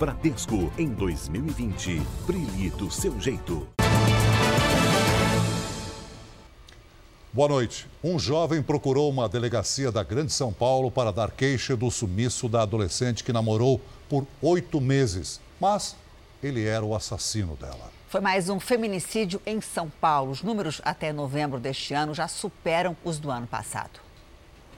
Bradesco em 2020. Brilhe do seu jeito. Boa noite. Um jovem procurou uma delegacia da Grande São Paulo para dar queixa do sumiço da adolescente que namorou por oito meses. Mas ele era o assassino dela. Foi mais um feminicídio em São Paulo. Os números até novembro deste ano já superam os do ano passado.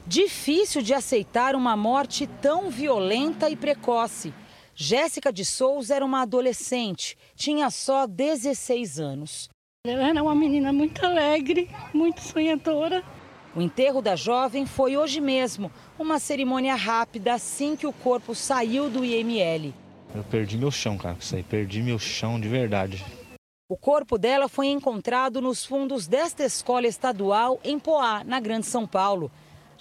Difícil de aceitar uma morte tão violenta e precoce. Jéssica de Souza era uma adolescente, tinha só 16 anos. Ela era uma menina muito alegre, muito sonhadora. O enterro da jovem foi hoje mesmo, uma cerimônia rápida assim que o corpo saiu do IML. Eu perdi meu chão, cara, isso aí, perdi meu chão de verdade. O corpo dela foi encontrado nos fundos desta escola estadual em Poá, na Grande São Paulo.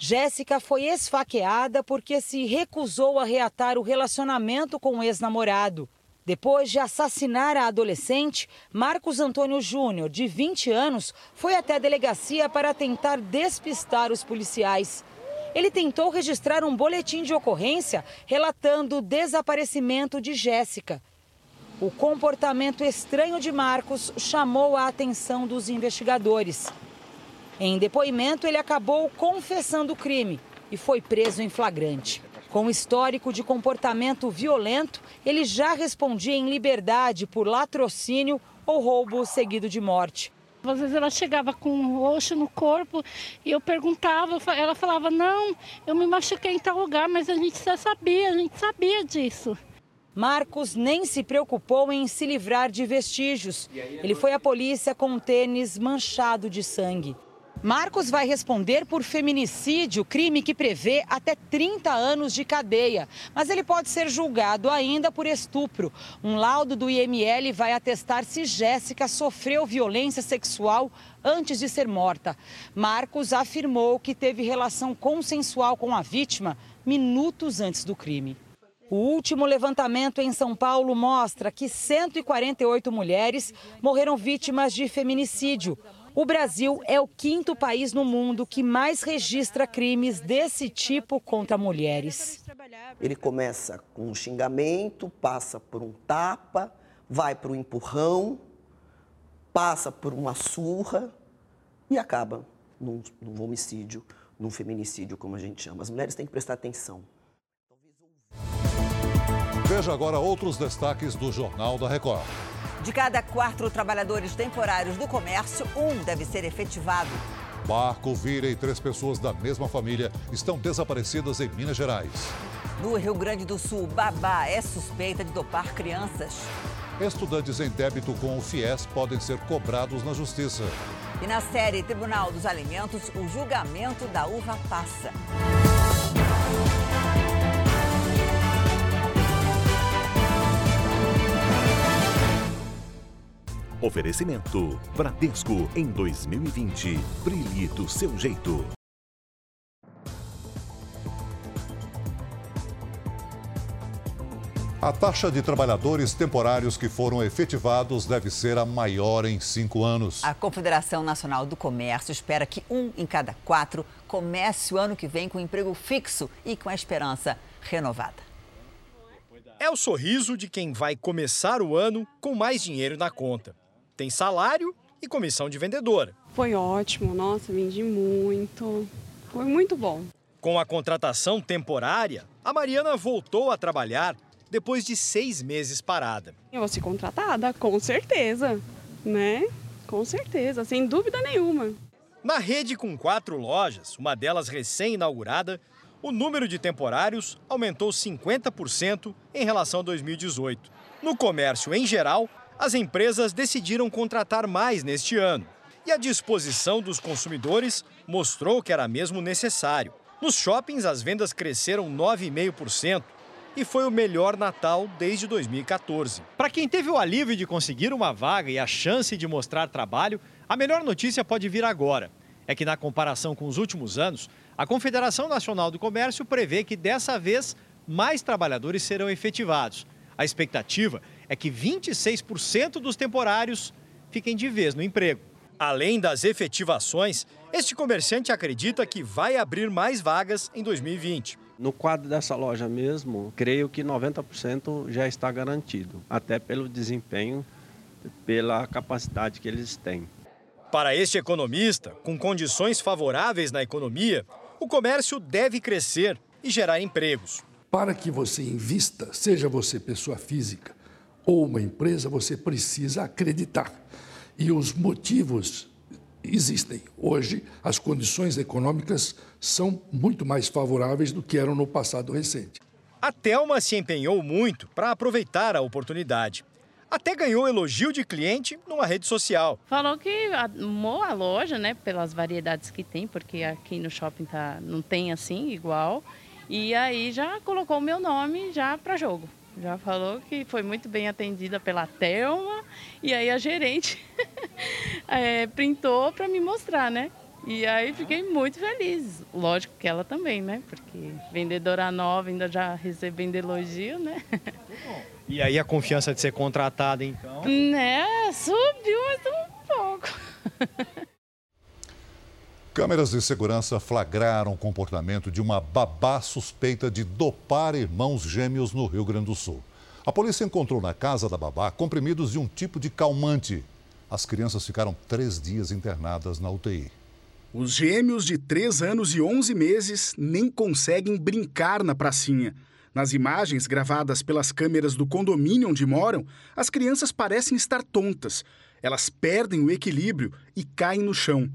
Jéssica foi esfaqueada porque se recusou a reatar o relacionamento com o ex-namorado. Depois de assassinar a adolescente, Marcos Antônio Júnior, de 20 anos, foi até a delegacia para tentar despistar os policiais. Ele tentou registrar um boletim de ocorrência relatando o desaparecimento de Jéssica. O comportamento estranho de Marcos chamou a atenção dos investigadores. Em depoimento, ele acabou confessando o crime e foi preso em flagrante. Com histórico de comportamento violento, ele já respondia em liberdade por latrocínio ou roubo seguido de morte. Às vezes ela chegava com um roxo no corpo e eu perguntava, ela falava, não, eu me machuquei em tal lugar, mas a gente já sabia, a gente sabia disso. Marcos nem se preocupou em se livrar de vestígios. Ele foi à polícia com um tênis manchado de sangue. Marcos vai responder por feminicídio, crime que prevê até 30 anos de cadeia. Mas ele pode ser julgado ainda por estupro. Um laudo do IML vai atestar se Jéssica sofreu violência sexual antes de ser morta. Marcos afirmou que teve relação consensual com a vítima minutos antes do crime. O último levantamento em São Paulo mostra que 148 mulheres morreram vítimas de feminicídio. O Brasil é o quinto país no mundo que mais registra crimes desse tipo contra mulheres. Ele começa com um xingamento, passa por um tapa, vai para o empurrão, passa por uma surra e acaba num, num homicídio, num feminicídio, como a gente chama. As mulheres têm que prestar atenção. Veja agora outros destaques do Jornal da Record. De cada quatro trabalhadores temporários do comércio, um deve ser efetivado. Barco vira e três pessoas da mesma família estão desaparecidas em Minas Gerais. No Rio Grande do Sul, babá é suspeita de dopar crianças. Estudantes em débito com o FIES podem ser cobrados na justiça. E na série Tribunal dos Alimentos, o julgamento da uva passa. Oferecimento: Bradesco em 2020. Brilhe do seu jeito. A taxa de trabalhadores temporários que foram efetivados deve ser a maior em cinco anos. A Confederação Nacional do Comércio espera que um em cada quatro comece o ano que vem com emprego fixo e com a esperança renovada. É o sorriso de quem vai começar o ano com mais dinheiro na conta. Tem salário e comissão de vendedora. Foi ótimo, nossa, vendi muito. Foi muito bom. Com a contratação temporária, a Mariana voltou a trabalhar depois de seis meses parada. Eu vou ser contratada, com certeza, né? Com certeza, sem dúvida nenhuma. Na rede com quatro lojas, uma delas recém-inaugurada, o número de temporários aumentou 50% em relação a 2018. No comércio em geral, as empresas decidiram contratar mais neste ano. E a disposição dos consumidores mostrou que era mesmo necessário. Nos shoppings, as vendas cresceram 9,5% e foi o melhor Natal desde 2014. Para quem teve o alívio de conseguir uma vaga e a chance de mostrar trabalho, a melhor notícia pode vir agora. É que, na comparação com os últimos anos, a Confederação Nacional do Comércio prevê que dessa vez mais trabalhadores serão efetivados. A expectativa é que 26% dos temporários fiquem de vez no emprego. Além das efetivações, este comerciante acredita que vai abrir mais vagas em 2020. No quadro dessa loja mesmo, creio que 90% já está garantido, até pelo desempenho, pela capacidade que eles têm. Para este economista, com condições favoráveis na economia, o comércio deve crescer e gerar empregos. Para que você invista, seja você pessoa física ou uma empresa, você precisa acreditar. E os motivos existem. Hoje, as condições econômicas são muito mais favoráveis do que eram no passado recente. A Telma se empenhou muito para aproveitar a oportunidade. Até ganhou elogio de cliente numa rede social. Falou que amou a loja, né, pelas variedades que tem, porque aqui no shopping tá, não tem assim igual. E aí já colocou o meu nome já para jogo. Já falou que foi muito bem atendida pela Thelma e aí a gerente é, printou para me mostrar, né? E aí fiquei muito feliz. Lógico que ela também, né? Porque vendedora nova ainda já recebendo elogio, né? E aí a confiança de ser contratada, então? Né? Subiu mais um pouco. Câmeras de segurança flagraram o comportamento de uma babá suspeita de dopar irmãos gêmeos no Rio Grande do Sul. A polícia encontrou na casa da babá comprimidos de um tipo de calmante. As crianças ficaram três dias internadas na UTI. Os gêmeos de 3 anos e 11 meses nem conseguem brincar na pracinha. Nas imagens gravadas pelas câmeras do condomínio onde moram, as crianças parecem estar tontas. Elas perdem o equilíbrio e caem no chão.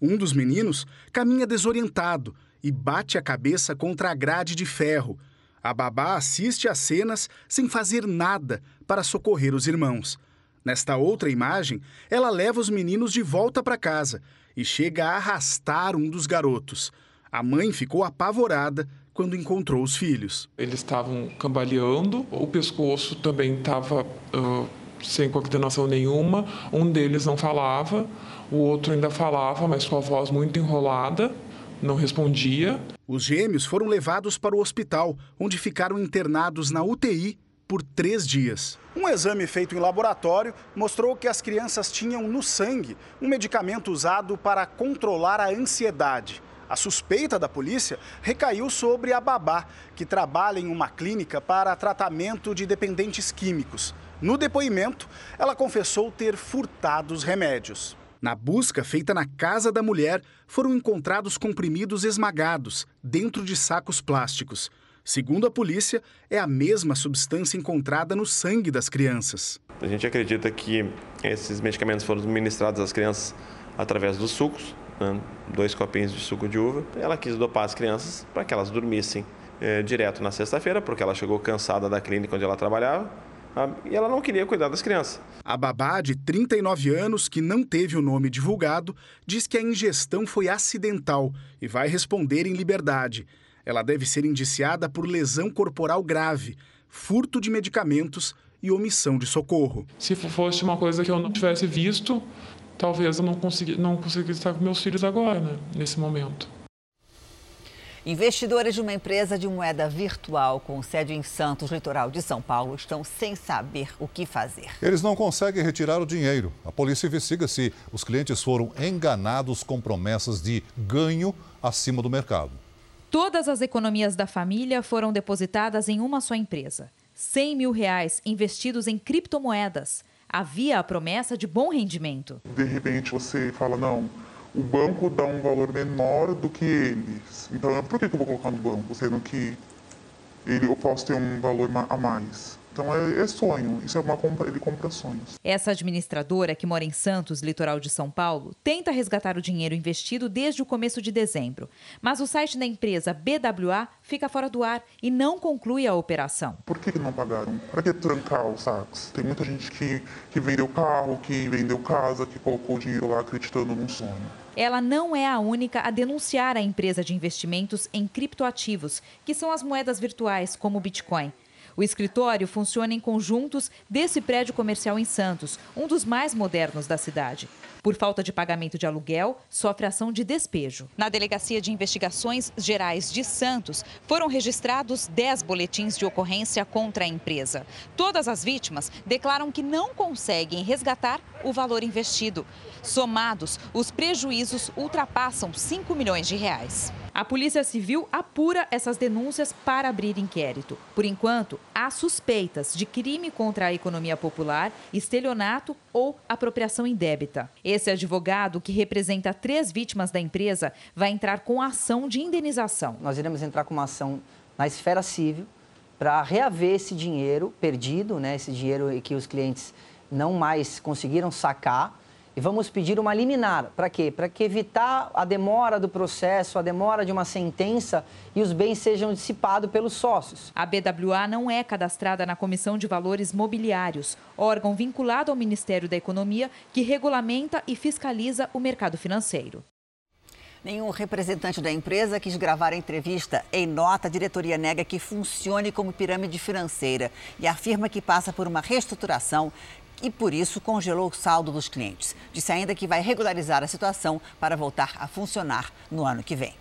Um dos meninos caminha desorientado e bate a cabeça contra a grade de ferro. A babá assiste às cenas sem fazer nada para socorrer os irmãos. Nesta outra imagem, ela leva os meninos de volta para casa e chega a arrastar um dos garotos. A mãe ficou apavorada quando encontrou os filhos. Eles estavam cambaleando, o pescoço também estava uh, sem coordenação nenhuma, um deles não falava, o outro ainda falava, mas com a voz muito enrolada, não respondia. Os gêmeos foram levados para o hospital, onde ficaram internados na UTI por três dias. Um exame feito em laboratório mostrou que as crianças tinham no sangue um medicamento usado para controlar a ansiedade. A suspeita da polícia recaiu sobre a babá, que trabalha em uma clínica para tratamento de dependentes químicos. No depoimento, ela confessou ter furtado os remédios. Na busca feita na casa da mulher, foram encontrados comprimidos esmagados dentro de sacos plásticos. Segundo a polícia, é a mesma substância encontrada no sangue das crianças. A gente acredita que esses medicamentos foram ministrados às crianças através dos sucos, né? dois copinhos de suco de uva. Ela quis dopar as crianças para que elas dormissem é, direto na sexta-feira, porque ela chegou cansada da clínica onde ela trabalhava e ela não queria cuidar das crianças. A babá, de 39 anos, que não teve o nome divulgado, diz que a ingestão foi acidental e vai responder em liberdade. Ela deve ser indiciada por lesão corporal grave, furto de medicamentos e omissão de socorro. Se fosse uma coisa que eu não tivesse visto, talvez eu não, consegui, não conseguisse estar com meus filhos agora, né, nesse momento. Investidores de uma empresa de moeda virtual com sede em Santos, litoral de São Paulo, estão sem saber o que fazer. Eles não conseguem retirar o dinheiro. A polícia investiga se os clientes foram enganados com promessas de ganho acima do mercado. Todas as economias da família foram depositadas em uma só empresa. 100 mil reais investidos em criptomoedas. Havia a promessa de bom rendimento. De repente você fala, não, o banco dá um valor menor do que eles. Então, por que, eu vou colocar no banco, sendo que ele, eu posso ter um valor a mais? Então é, é, sonho, isso é uma compra, ele compra sonhos. Essa administradora, que mora em Santos, litoral de São Paulo, tenta resgatar o dinheiro investido desde o começo de dezembro. Mas o site da empresa BWA fica fora do ar e não conclui a operação. Por que não pagaram? Para que trancar os saques? Tem muita gente que, que vendeu carro, que vendeu casa, que colocou o dinheiro lá acreditando num sonho. Ela não é a única a denunciar a empresa de investimentos em criptoativos, que são as moedas virtuais, como o Bitcoin. O escritório funciona em conjuntos desse prédio comercial em Santos, um dos mais modernos da cidade. Por falta de pagamento de aluguel, sofre ação de despejo. Na Delegacia de Investigações Gerais de Santos, foram registrados 10 boletins de ocorrência contra a empresa. Todas as vítimas declaram que não conseguem resgatar o valor investido. Somados, os prejuízos ultrapassam 5 milhões de reais. A Polícia Civil apura essas denúncias para abrir inquérito. Por enquanto, há suspeitas de crime contra a economia popular, estelionato ou apropriação indébita. Esse advogado, que representa três vítimas da empresa, vai entrar com ação de indenização. Nós iremos entrar com uma ação na esfera civil para reaver esse dinheiro perdido, né, esse dinheiro que os clientes não mais conseguiram sacar e vamos pedir uma liminar. Para quê? Para que evitar a demora do processo, a demora de uma sentença e os bens sejam dissipados pelos sócios. A BWA não é cadastrada na Comissão de Valores Mobiliários, órgão vinculado ao Ministério da Economia que regulamenta e fiscaliza o mercado financeiro. Nenhum representante da empresa quis gravar a entrevista. Em nota, a diretoria nega que funcione como pirâmide financeira e afirma que passa por uma reestruturação e, por isso, congelou o saldo dos clientes. Disse ainda que vai regularizar a situação para voltar a funcionar no ano que vem.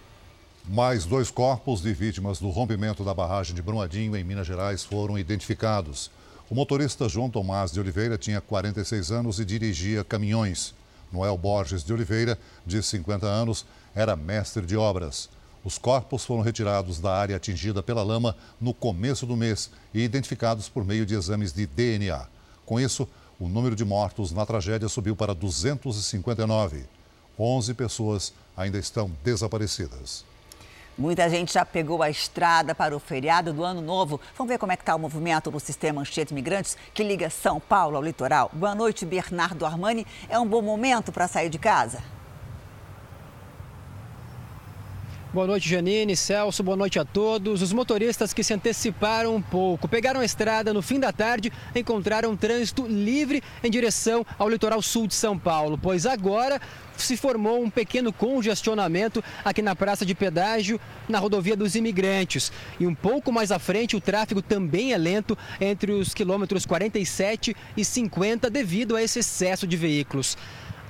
Mais dois corpos de vítimas do rompimento da barragem de Brumadinho, em Minas Gerais, foram identificados. O motorista João Tomás de Oliveira tinha 46 anos e dirigia caminhões. Noel Borges de Oliveira, de 50 anos, era mestre de obras. Os corpos foram retirados da área atingida pela lama no começo do mês e identificados por meio de exames de DNA. Com isso, o número de mortos na tragédia subiu para 259. 11 pessoas ainda estão desaparecidas. Muita gente já pegou a estrada para o feriado do Ano Novo. Vamos ver como é que está o movimento no sistema Anchieta Imigrantes que liga São Paulo ao litoral. Boa noite, Bernardo Armani. É um bom momento para sair de casa? Boa noite, Janine, Celso, boa noite a todos. Os motoristas que se anteciparam um pouco, pegaram a estrada no fim da tarde, encontraram trânsito livre em direção ao litoral sul de São Paulo, pois agora se formou um pequeno congestionamento aqui na praça de pedágio, na rodovia dos imigrantes. E um pouco mais à frente, o tráfego também é lento entre os quilômetros 47 e 50 devido a esse excesso de veículos.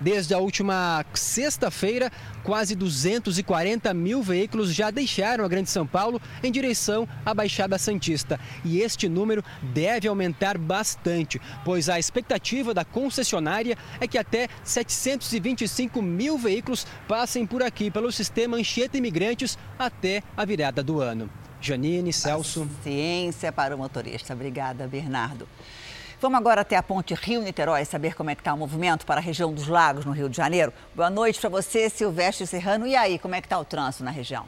Desde a última sexta-feira, quase 240 mil veículos já deixaram a Grande São Paulo em direção à Baixada Santista. E este número deve aumentar bastante, pois a expectativa da concessionária é que até 725 mil veículos passem por aqui pelo sistema Anchieta Imigrantes até a virada do ano. Janine, Celso. Ciência para o motorista. Obrigada, Bernardo. Vamos agora até a ponte Rio-Niterói saber como é que está o movimento para a região dos lagos no Rio de Janeiro. Boa noite para você, Silvestre Serrano. E aí, como é que está o trânsito na região?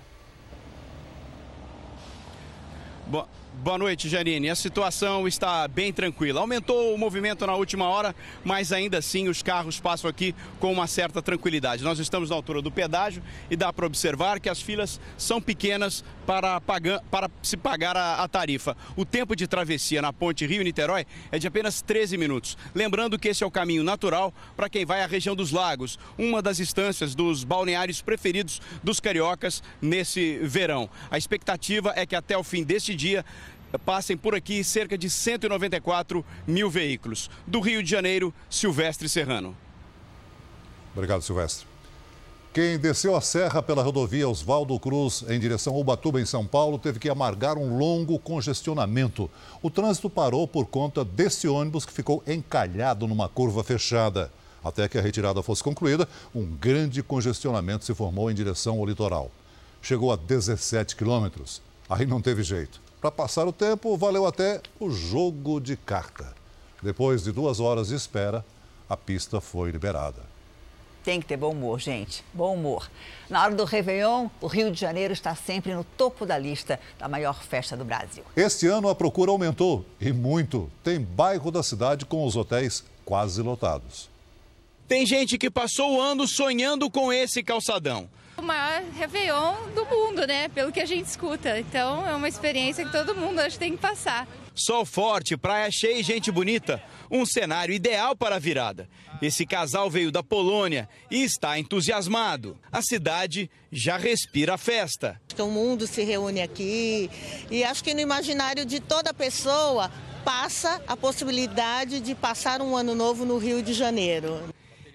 Boa. Boa noite, Janine. A situação está bem tranquila. Aumentou o movimento na última hora, mas ainda assim os carros passam aqui com uma certa tranquilidade. Nós estamos na altura do pedágio e dá para observar que as filas são pequenas para, pagar, para se pagar a, a tarifa. O tempo de travessia na ponte Rio-Niterói é de apenas 13 minutos. Lembrando que esse é o caminho natural para quem vai à região dos lagos, uma das instâncias dos balneários preferidos dos cariocas nesse verão. A expectativa é que até o fim deste dia passem por aqui cerca de 194 mil veículos. Do Rio de Janeiro, Silvestre Serrano. Obrigado, Silvestre. Quem desceu a serra pela rodovia Oswaldo Cruz em direção ao Ubatuba, em São Paulo, teve que amargar um longo congestionamento. O trânsito parou por conta desse ônibus que ficou encalhado numa curva fechada. Até que a retirada fosse concluída, um grande congestionamento se formou em direção ao litoral. Chegou a 17 quilômetros. Aí não teve jeito. Para passar o tempo, valeu até o jogo de carta. Depois de duas horas de espera, a pista foi liberada. Tem que ter bom humor, gente. Bom humor. Na hora do Réveillon, o Rio de Janeiro está sempre no topo da lista da maior festa do Brasil. Este ano a procura aumentou e muito. Tem bairro da cidade com os hotéis quase lotados. Tem gente que passou o ano sonhando com esse calçadão o maior Réveillon do mundo, né? Pelo que a gente escuta. Então é uma experiência que todo mundo acho que tem que passar. Sol forte, praia cheia e gente bonita. Um cenário ideal para a virada. Esse casal veio da Polônia e está entusiasmado. A cidade já respira a festa. O mundo se reúne aqui e acho que no imaginário de toda pessoa passa a possibilidade de passar um ano novo no Rio de Janeiro.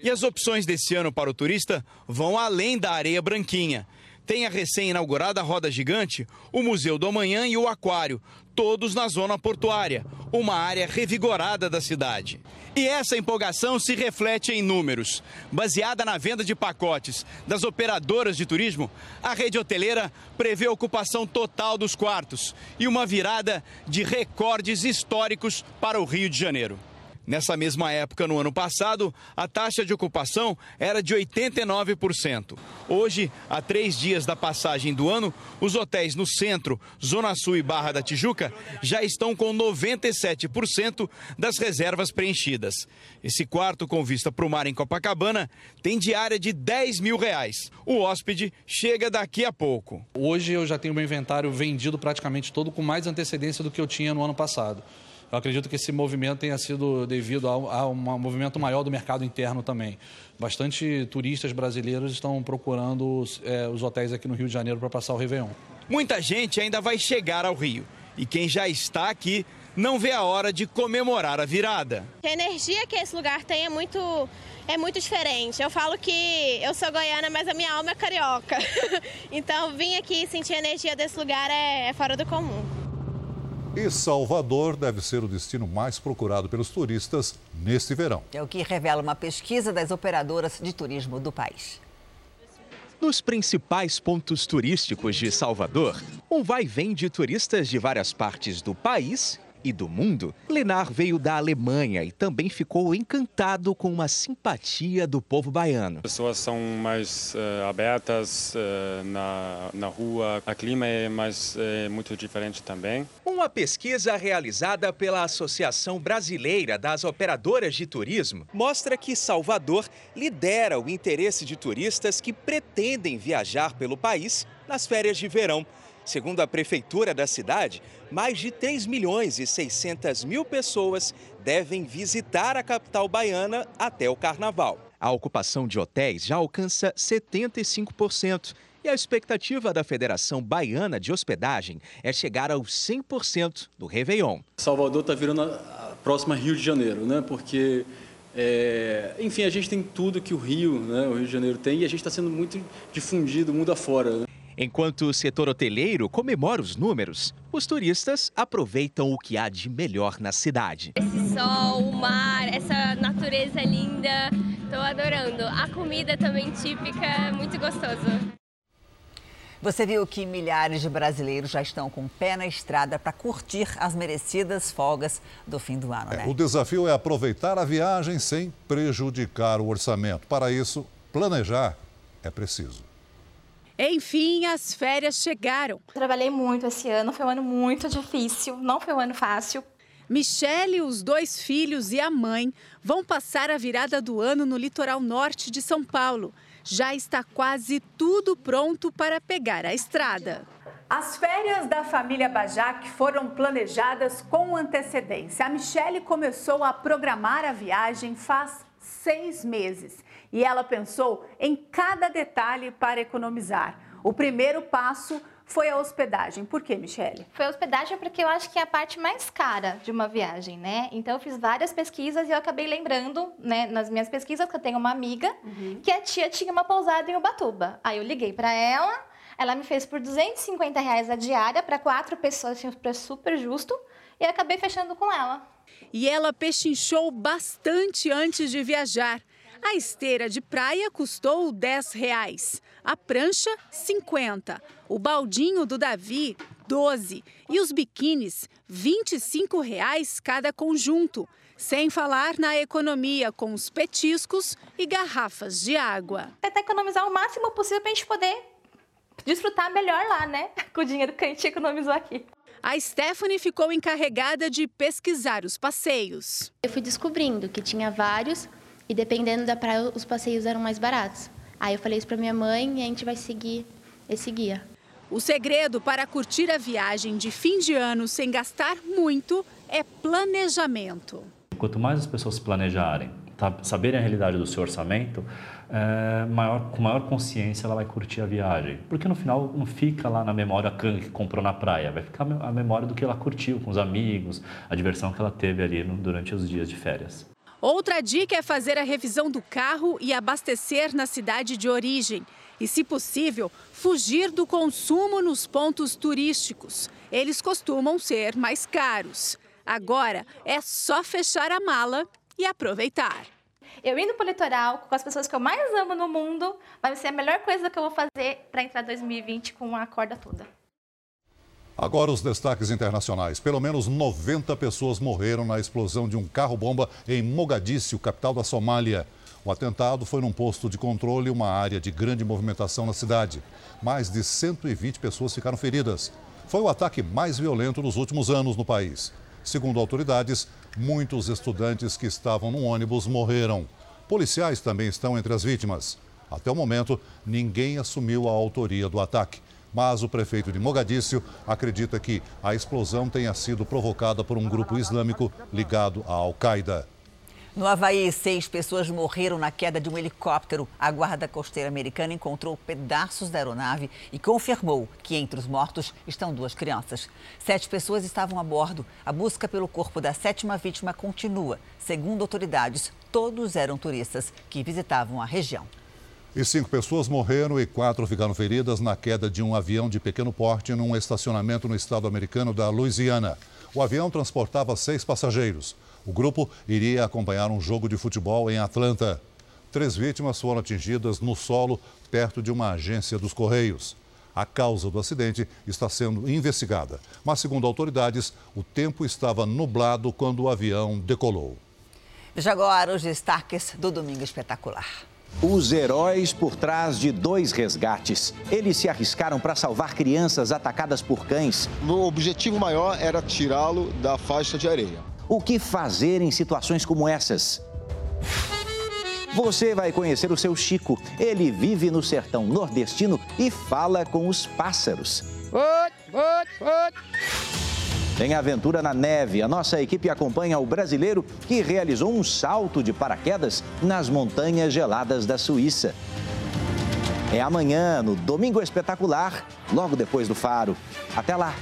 E as opções desse ano para o turista vão além da areia branquinha. Tem a recém-inaugurada Roda Gigante, o Museu do Amanhã e o Aquário, todos na zona portuária, uma área revigorada da cidade. E essa empolgação se reflete em números. Baseada na venda de pacotes das operadoras de turismo, a rede hoteleira prevê ocupação total dos quartos e uma virada de recordes históricos para o Rio de Janeiro. Nessa mesma época, no ano passado, a taxa de ocupação era de 89%. Hoje, a três dias da passagem do ano, os hotéis no centro, Zona Sul e Barra da Tijuca já estão com 97% das reservas preenchidas. Esse quarto com vista para o mar em Copacabana tem diária de 10 mil reais. O hóspede chega daqui a pouco. Hoje eu já tenho meu inventário vendido praticamente todo com mais antecedência do que eu tinha no ano passado. Eu acredito que esse movimento tenha sido devido a, a um movimento maior do mercado interno também. Bastante turistas brasileiros estão procurando é, os hotéis aqui no Rio de Janeiro para passar o Réveillon. Muita gente ainda vai chegar ao Rio. E quem já está aqui não vê a hora de comemorar a virada. A energia que esse lugar tem é muito, é muito diferente. Eu falo que eu sou goiana, mas a minha alma é carioca. então, vir aqui e sentir a energia desse lugar é, é fora do comum. E Salvador deve ser o destino mais procurado pelos turistas neste verão. É o que revela uma pesquisa das operadoras de turismo do país. Nos principais pontos turísticos de Salvador, um vai-vem de turistas de várias partes do país e do mundo, Lenar veio da Alemanha e também ficou encantado com a simpatia do povo baiano. As pessoas são mais uh, abertas uh, na, na rua, o clima é mais é muito diferente também. Uma pesquisa realizada pela Associação Brasileira das Operadoras de Turismo mostra que Salvador lidera o interesse de turistas que pretendem viajar pelo país nas férias de verão. Segundo a prefeitura da cidade, mais de 3 milhões e 600 mil pessoas devem visitar a capital baiana até o carnaval. A ocupação de hotéis já alcança 75%. E a expectativa da Federação Baiana de Hospedagem é chegar aos 100% do Réveillon. Salvador está virando a próxima Rio de Janeiro, né? Porque, é... enfim, a gente tem tudo que o Rio, né? o Rio de Janeiro tem, e a gente está sendo muito difundido mundo afora. Né? Enquanto o setor hoteleiro comemora os números, os turistas aproveitam o que há de melhor na cidade. Esse sol, o mar, essa natureza linda, estou adorando. A comida também típica, muito gostoso. Você viu que milhares de brasileiros já estão com o pé na estrada para curtir as merecidas folgas do fim do ano, né? É, o desafio é aproveitar a viagem sem prejudicar o orçamento. Para isso, planejar é preciso. Enfim, as férias chegaram. Trabalhei muito esse ano, foi um ano muito difícil, não foi um ano fácil. Michele, os dois filhos e a mãe vão passar a virada do ano no litoral norte de São Paulo. Já está quase tudo pronto para pegar a estrada. As férias da família Bajac foram planejadas com antecedência. A Michele começou a programar a viagem faz seis meses e ela pensou em cada detalhe para economizar. O primeiro passo foi a hospedagem. Por quê, Michele? Foi a hospedagem porque eu acho que é a parte mais cara de uma viagem, né? Então eu fiz várias pesquisas e eu acabei lembrando, né, nas minhas pesquisas, que eu tenho uma amiga uhum. que a tia tinha uma pousada em Ubatuba. Aí eu liguei para ela, ela me fez por 250 reais a diária para quatro pessoas, tinha um preço super justo, e acabei fechando com ela. E ela pechinchou bastante antes de viajar. A esteira de praia custou 10 reais, a prancha 50, o baldinho do Davi 12 e os biquínis 25 reais cada conjunto, sem falar na economia com os petiscos e garrafas de água. Tentar economizar o máximo possível para a gente poder desfrutar melhor lá, né? Com o dinheiro que a gente economizou aqui. A Stephanie ficou encarregada de pesquisar os passeios. Eu fui descobrindo que tinha vários e dependendo da praia, os passeios eram mais baratos. Aí eu falei isso para minha mãe e a gente vai seguir esse guia. O segredo para curtir a viagem de fim de ano sem gastar muito é planejamento. Quanto mais as pessoas planejarem, tá, saberem a realidade do seu orçamento, é, maior, com maior consciência ela vai curtir a viagem. Porque no final não fica lá na memória que comprou na praia, vai ficar a memória do que ela curtiu com os amigos, a diversão que ela teve ali no, durante os dias de férias. Outra dica é fazer a revisão do carro e abastecer na cidade de origem. E, se possível, fugir do consumo nos pontos turísticos. Eles costumam ser mais caros. Agora é só fechar a mala e aproveitar. Eu indo para o litoral com as pessoas que eu mais amo no mundo, vai ser a melhor coisa que eu vou fazer para entrar 2020 com a corda toda. Agora os destaques internacionais. Pelo menos 90 pessoas morreram na explosão de um carro-bomba em Mogadíscio, capital da Somália. O atentado foi num posto de controle, uma área de grande movimentação na cidade. Mais de 120 pessoas ficaram feridas. Foi o ataque mais violento nos últimos anos no país. Segundo autoridades, muitos estudantes que estavam no ônibus morreram. Policiais também estão entre as vítimas. Até o momento, ninguém assumiu a autoria do ataque mas o prefeito de Mogadíscio acredita que a explosão tenha sido provocada por um grupo islâmico ligado à Al-Qaeda. No Havaí, seis pessoas morreram na queda de um helicóptero. A Guarda Costeira Americana encontrou pedaços da aeronave e confirmou que entre os mortos estão duas crianças. Sete pessoas estavam a bordo. A busca pelo corpo da sétima vítima continua. Segundo autoridades, todos eram turistas que visitavam a região. E cinco pessoas morreram e quatro ficaram feridas na queda de um avião de pequeno porte num estacionamento no estado americano da Louisiana. O avião transportava seis passageiros. O grupo iria acompanhar um jogo de futebol em Atlanta. Três vítimas foram atingidas no solo, perto de uma agência dos Correios. A causa do acidente está sendo investigada, mas, segundo autoridades, o tempo estava nublado quando o avião decolou. Veja agora os destaques do Domingo Espetacular. Os heróis por trás de dois resgates. Eles se arriscaram para salvar crianças atacadas por cães. O objetivo maior era tirá-lo da faixa de areia. O que fazer em situações como essas? Você vai conhecer o seu Chico. Ele vive no sertão nordestino e fala com os pássaros. Oi, oi, oi. Em Aventura na Neve, a nossa equipe acompanha o brasileiro que realizou um salto de paraquedas nas montanhas geladas da Suíça. É amanhã, no Domingo Espetacular, logo depois do Faro. Até lá!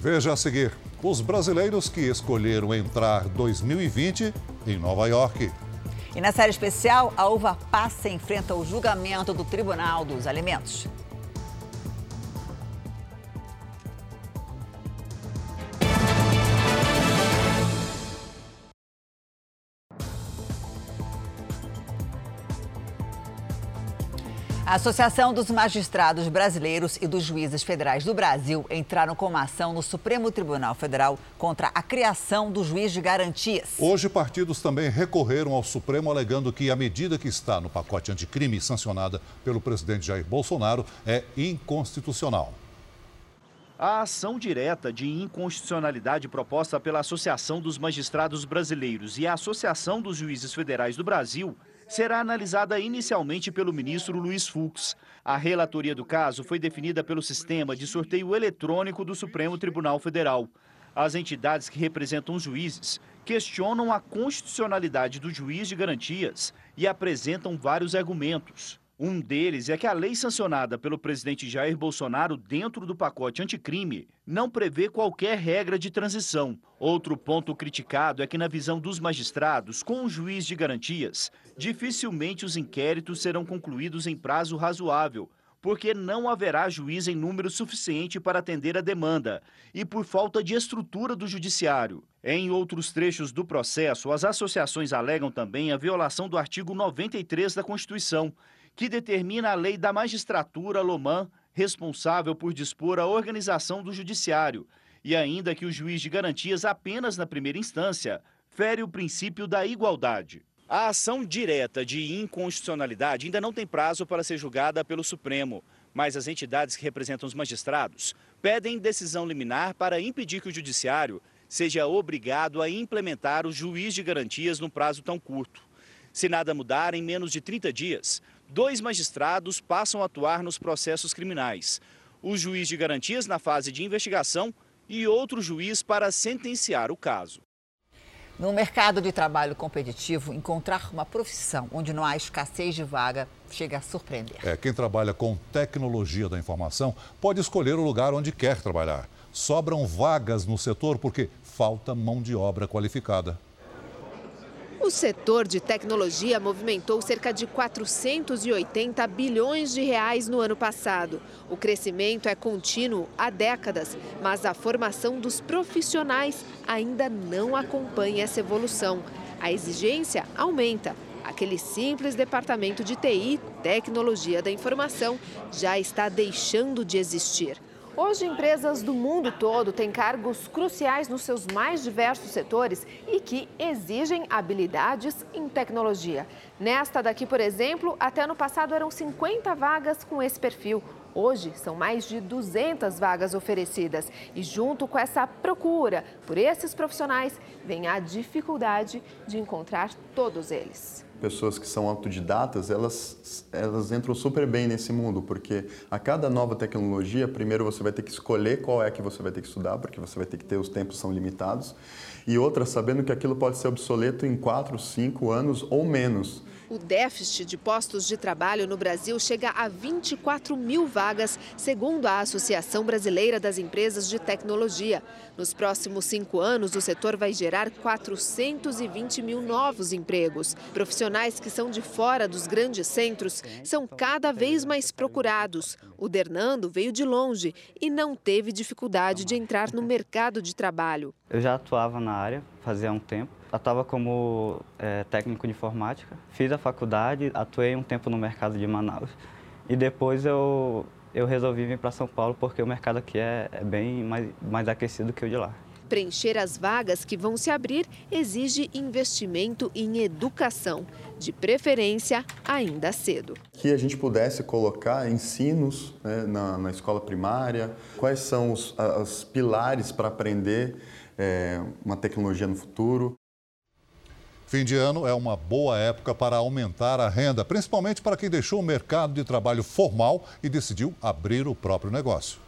Veja a seguir: os brasileiros que escolheram entrar 2020 em Nova York. E na série especial, a uva passa enfrenta o julgamento do Tribunal dos Alimentos. A Associação dos Magistrados Brasileiros e dos Juízes Federais do Brasil entraram com uma ação no Supremo Tribunal Federal contra a criação do juiz de garantias. Hoje, partidos também recorreram ao Supremo alegando que a medida que está no pacote anticrime sancionada pelo presidente Jair Bolsonaro é inconstitucional. A ação direta de inconstitucionalidade proposta pela Associação dos Magistrados Brasileiros e a Associação dos Juízes Federais do Brasil será analisada inicialmente pelo ministro Luiz Fux. A relatoria do caso foi definida pelo sistema de sorteio eletrônico do Supremo Tribunal Federal. As entidades que representam os juízes questionam a constitucionalidade do juiz de garantias e apresentam vários argumentos. Um deles é que a lei sancionada pelo presidente Jair Bolsonaro dentro do pacote anticrime não prevê qualquer regra de transição. Outro ponto criticado é que, na visão dos magistrados, com o juiz de garantias, dificilmente os inquéritos serão concluídos em prazo razoável, porque não haverá juiz em número suficiente para atender a demanda e por falta de estrutura do judiciário. Em outros trechos do processo, as associações alegam também a violação do artigo 93 da Constituição que determina a lei da magistratura Loman, responsável por dispor a organização do judiciário, e ainda que o juiz de garantias apenas na primeira instância fere o princípio da igualdade. A ação direta de inconstitucionalidade ainda não tem prazo para ser julgada pelo Supremo, mas as entidades que representam os magistrados pedem decisão liminar para impedir que o judiciário seja obrigado a implementar o juiz de garantias num prazo tão curto. Se nada mudar, em menos de 30 dias, dois magistrados passam a atuar nos processos criminais. O juiz de garantias na fase de investigação e outro juiz para sentenciar o caso. No mercado de trabalho competitivo, encontrar uma profissão onde não há escassez de vaga chega a surpreender. É, quem trabalha com tecnologia da informação pode escolher o lugar onde quer trabalhar. Sobram vagas no setor porque falta mão de obra qualificada. Setor de tecnologia movimentou cerca de 480 bilhões de reais no ano passado. O crescimento é contínuo há décadas, mas a formação dos profissionais ainda não acompanha essa evolução. A exigência aumenta. Aquele simples departamento de TI, Tecnologia da Informação, já está deixando de existir. Hoje, empresas do mundo todo têm cargos cruciais nos seus mais diversos setores e que exigem habilidades em tecnologia. Nesta daqui, por exemplo, até ano passado eram 50 vagas com esse perfil. Hoje, são mais de 200 vagas oferecidas. E junto com essa procura por esses profissionais, vem a dificuldade de encontrar todos eles pessoas que são autodidatas, elas, elas entram super bem nesse mundo, porque a cada nova tecnologia, primeiro você vai ter que escolher qual é que você vai ter que estudar, porque você vai ter que ter, os tempos são limitados, e outra, sabendo que aquilo pode ser obsoleto em 4, 5 anos ou menos. O déficit de postos de trabalho no Brasil chega a 24 mil vagas, segundo a Associação Brasileira das Empresas de Tecnologia. Nos próximos cinco anos, o setor vai gerar 420 mil novos empregos. Profissionais que são de fora dos grandes centros são cada vez mais procurados. O Dernando veio de longe e não teve dificuldade de entrar no mercado de trabalho. Eu já atuava na área fazia um tempo atuava como é, técnico de informática. Fiz a faculdade, atuei um tempo no mercado de Manaus e depois eu, eu resolvi vir para São Paulo porque o mercado aqui é, é bem mais, mais aquecido que o de lá. Preencher as vagas que vão se abrir exige investimento em educação, de preferência ainda cedo. Que a gente pudesse colocar ensinos né, na, na, escola primária, quais são os as pilares para aprender é, uma tecnologia no futuro. Fim de ano é uma boa época para aumentar a renda, principalmente para quem deixou o mercado de trabalho formal e decidiu abrir o próprio negócio.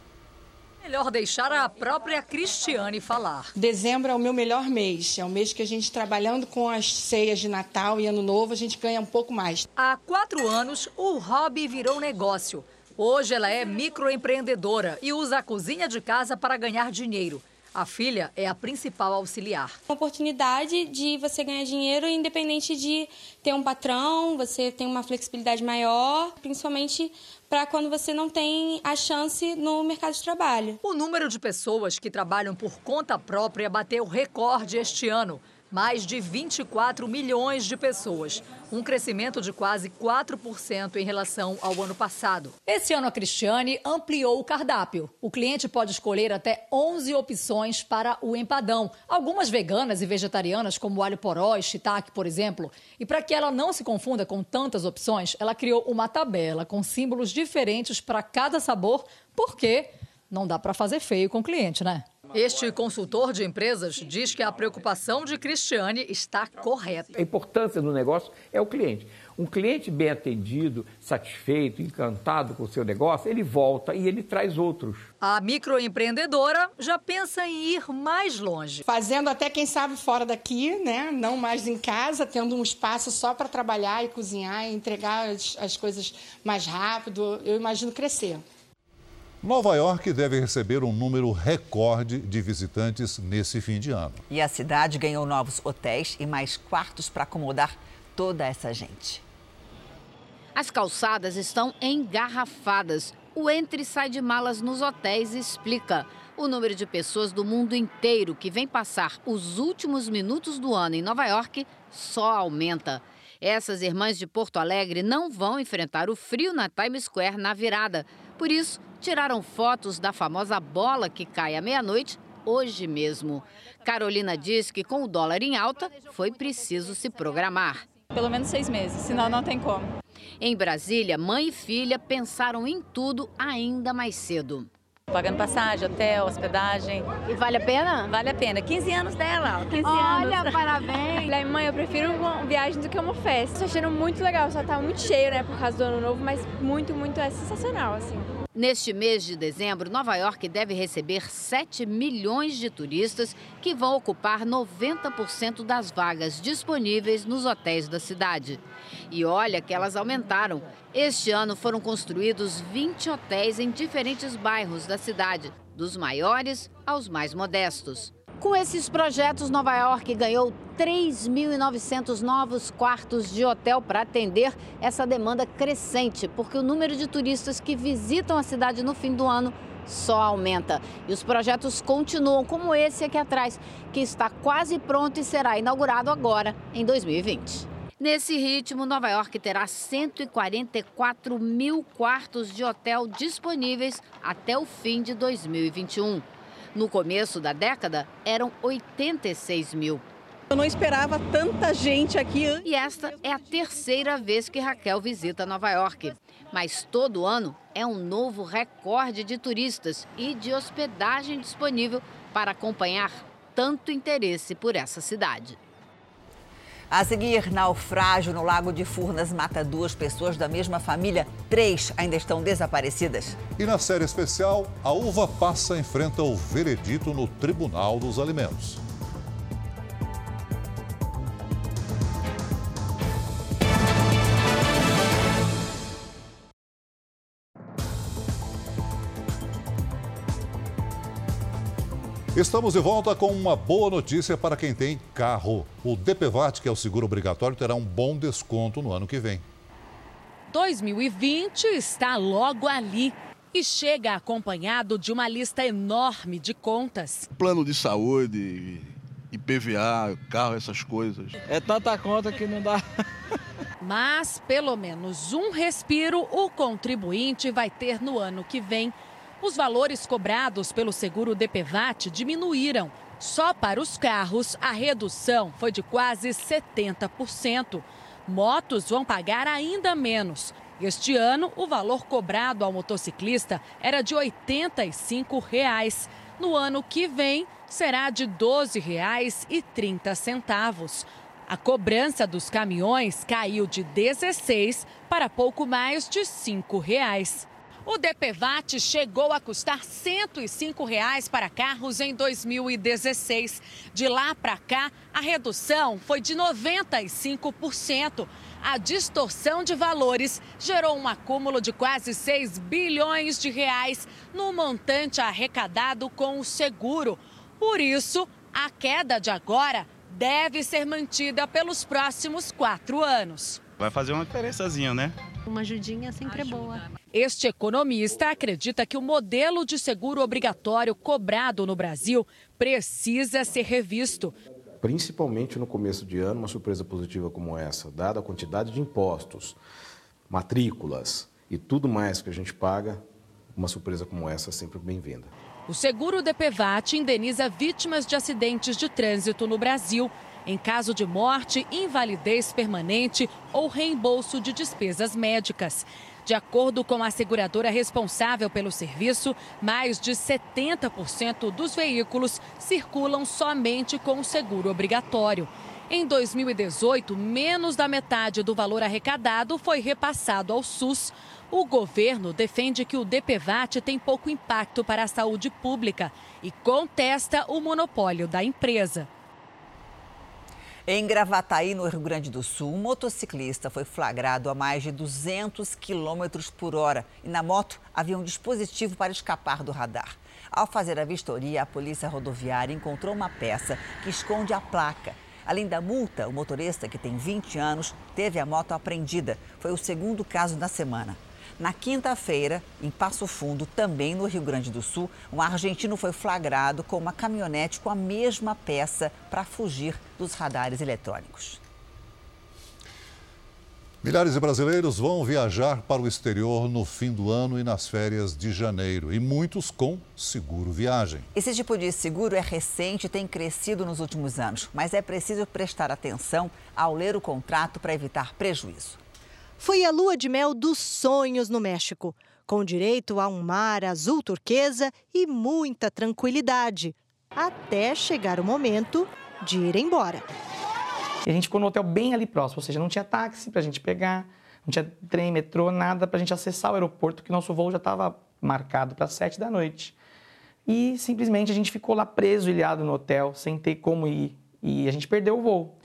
Melhor deixar a própria Cristiane falar. Dezembro é o meu melhor mês. É o mês que a gente, trabalhando com as ceias de Natal e Ano Novo, a gente ganha um pouco mais. Há quatro anos, o hobby virou negócio. Hoje ela é microempreendedora e usa a cozinha de casa para ganhar dinheiro. A filha é a principal auxiliar. Uma oportunidade de você ganhar dinheiro independente de ter um patrão, você tem uma flexibilidade maior, principalmente para quando você não tem a chance no mercado de trabalho. O número de pessoas que trabalham por conta própria bateu recorde este ano mais de 24 milhões de pessoas, um crescimento de quase 4% em relação ao ano passado. Esse ano a Cristiane ampliou o cardápio. O cliente pode escolher até 11 opções para o empadão, algumas veganas e vegetarianas como alho poró e shiitake, por exemplo. E para que ela não se confunda com tantas opções, ela criou uma tabela com símbolos diferentes para cada sabor, porque não dá para fazer feio com o cliente, né? Este consultor de empresas diz que a preocupação de Cristiane está correta. A importância do negócio é o cliente. Um cliente bem atendido, satisfeito, encantado com o seu negócio, ele volta e ele traz outros. A microempreendedora já pensa em ir mais longe. Fazendo até, quem sabe, fora daqui, né? Não mais em casa, tendo um espaço só para trabalhar e cozinhar e entregar as, as coisas mais rápido. Eu imagino crescer. Nova York deve receber um número recorde de visitantes nesse fim de ano. E a cidade ganhou novos hotéis e mais quartos para acomodar toda essa gente. As calçadas estão engarrafadas. O entre e sai de malas nos hotéis explica. O número de pessoas do mundo inteiro que vem passar os últimos minutos do ano em Nova York só aumenta. Essas irmãs de Porto Alegre não vão enfrentar o frio na Times Square na virada. Por isso, tiraram fotos da famosa bola que cai à meia-noite hoje mesmo. Carolina diz que com o dólar em alta foi preciso se programar. Pelo menos seis meses, senão não tem como. Em Brasília, mãe e filha pensaram em tudo ainda mais cedo. Pagando passagem, hotel, hospedagem. E vale a pena? Vale a pena. 15 anos dela, 15 Olha, anos. parabéns. Mãe, eu prefiro uma viagem do que uma festa. Estou achando muito legal, só tá muito cheio, né, por causa do ano novo, mas muito, muito, é sensacional, assim. Neste mês de dezembro, Nova York deve receber 7 milhões de turistas que vão ocupar 90% das vagas disponíveis nos hotéis da cidade. E olha que elas aumentaram. Este ano foram construídos 20 hotéis em diferentes bairros da cidade, dos maiores aos mais modestos. Com esses projetos, Nova York ganhou 3.900 novos quartos de hotel para atender essa demanda crescente, porque o número de turistas que visitam a cidade no fim do ano só aumenta. E os projetos continuam, como esse aqui atrás, que está quase pronto e será inaugurado agora, em 2020. Nesse ritmo, Nova York terá 144 mil quartos de hotel disponíveis até o fim de 2021. No começo da década, eram 86 mil. Eu não esperava tanta gente aqui. E esta é a terceira vez que Raquel visita Nova York. Mas todo ano é um novo recorde de turistas e de hospedagem disponível para acompanhar tanto interesse por essa cidade. A seguir, naufrágio no Lago de Furnas mata duas pessoas da mesma família. Três ainda estão desaparecidas. E na série especial, a uva passa enfrenta o veredito no Tribunal dos Alimentos. Estamos de volta com uma boa notícia para quem tem carro. O DPVAT, que é o seguro obrigatório, terá um bom desconto no ano que vem. 2020 está logo ali e chega acompanhado de uma lista enorme de contas. Plano de saúde, IPVA, carro, essas coisas. É tanta conta que não dá. Mas pelo menos um respiro o contribuinte vai ter no ano que vem os valores cobrados pelo seguro DPVAT diminuíram. Só para os carros, a redução foi de quase 70%. Motos vão pagar ainda menos. Este ano, o valor cobrado ao motociclista era de 85 reais. No ano que vem, será de R$ 12,30. A cobrança dos caminhões caiu de 16 para pouco mais de 5 reais. O DPVAT chegou a custar 105 reais para carros em 2016. De lá para cá, a redução foi de 95%. A distorção de valores gerou um acúmulo de quase 6 bilhões de reais no montante arrecadado com o seguro. Por isso, a queda de agora deve ser mantida pelos próximos quatro anos. Vai fazer uma diferençazinha, né? Uma ajudinha sempre é boa. Este economista acredita que o modelo de seguro obrigatório cobrado no Brasil precisa ser revisto. Principalmente no começo de ano, uma surpresa positiva como essa, dada a quantidade de impostos, matrículas e tudo mais que a gente paga, uma surpresa como essa é sempre bem-vinda. O seguro DPVAT indeniza vítimas de acidentes de trânsito no Brasil em caso de morte, invalidez permanente ou reembolso de despesas médicas. De acordo com a seguradora responsável pelo serviço, mais de 70% dos veículos circulam somente com seguro obrigatório. Em 2018, menos da metade do valor arrecadado foi repassado ao SUS. O governo defende que o DPVAT tem pouco impacto para a saúde pública e contesta o monopólio da empresa. Em Gravataí, no Rio Grande do Sul, um motociclista foi flagrado a mais de 200 km por hora e na moto havia um dispositivo para escapar do radar. Ao fazer a vistoria, a polícia rodoviária encontrou uma peça que esconde a placa. Além da multa, o motorista, que tem 20 anos, teve a moto apreendida. Foi o segundo caso da semana. Na quinta-feira, em Passo Fundo, também no Rio Grande do Sul, um argentino foi flagrado com uma caminhonete com a mesma peça para fugir dos radares eletrônicos. Milhares de brasileiros vão viajar para o exterior no fim do ano e nas férias de janeiro, e muitos com seguro viagem. Esse tipo de seguro é recente e tem crescido nos últimos anos, mas é preciso prestar atenção ao ler o contrato para evitar prejuízo. Foi a lua de mel dos sonhos no México, com direito a um mar azul turquesa e muita tranquilidade, até chegar o momento de ir embora. E a gente ficou no hotel bem ali próximo, ou seja, não tinha táxi para a gente pegar, não tinha trem, metrô, nada para a gente acessar o aeroporto, que nosso voo já estava marcado para sete da noite. E simplesmente a gente ficou lá preso, ilhado no hotel, sem ter como ir. E a gente perdeu o voo.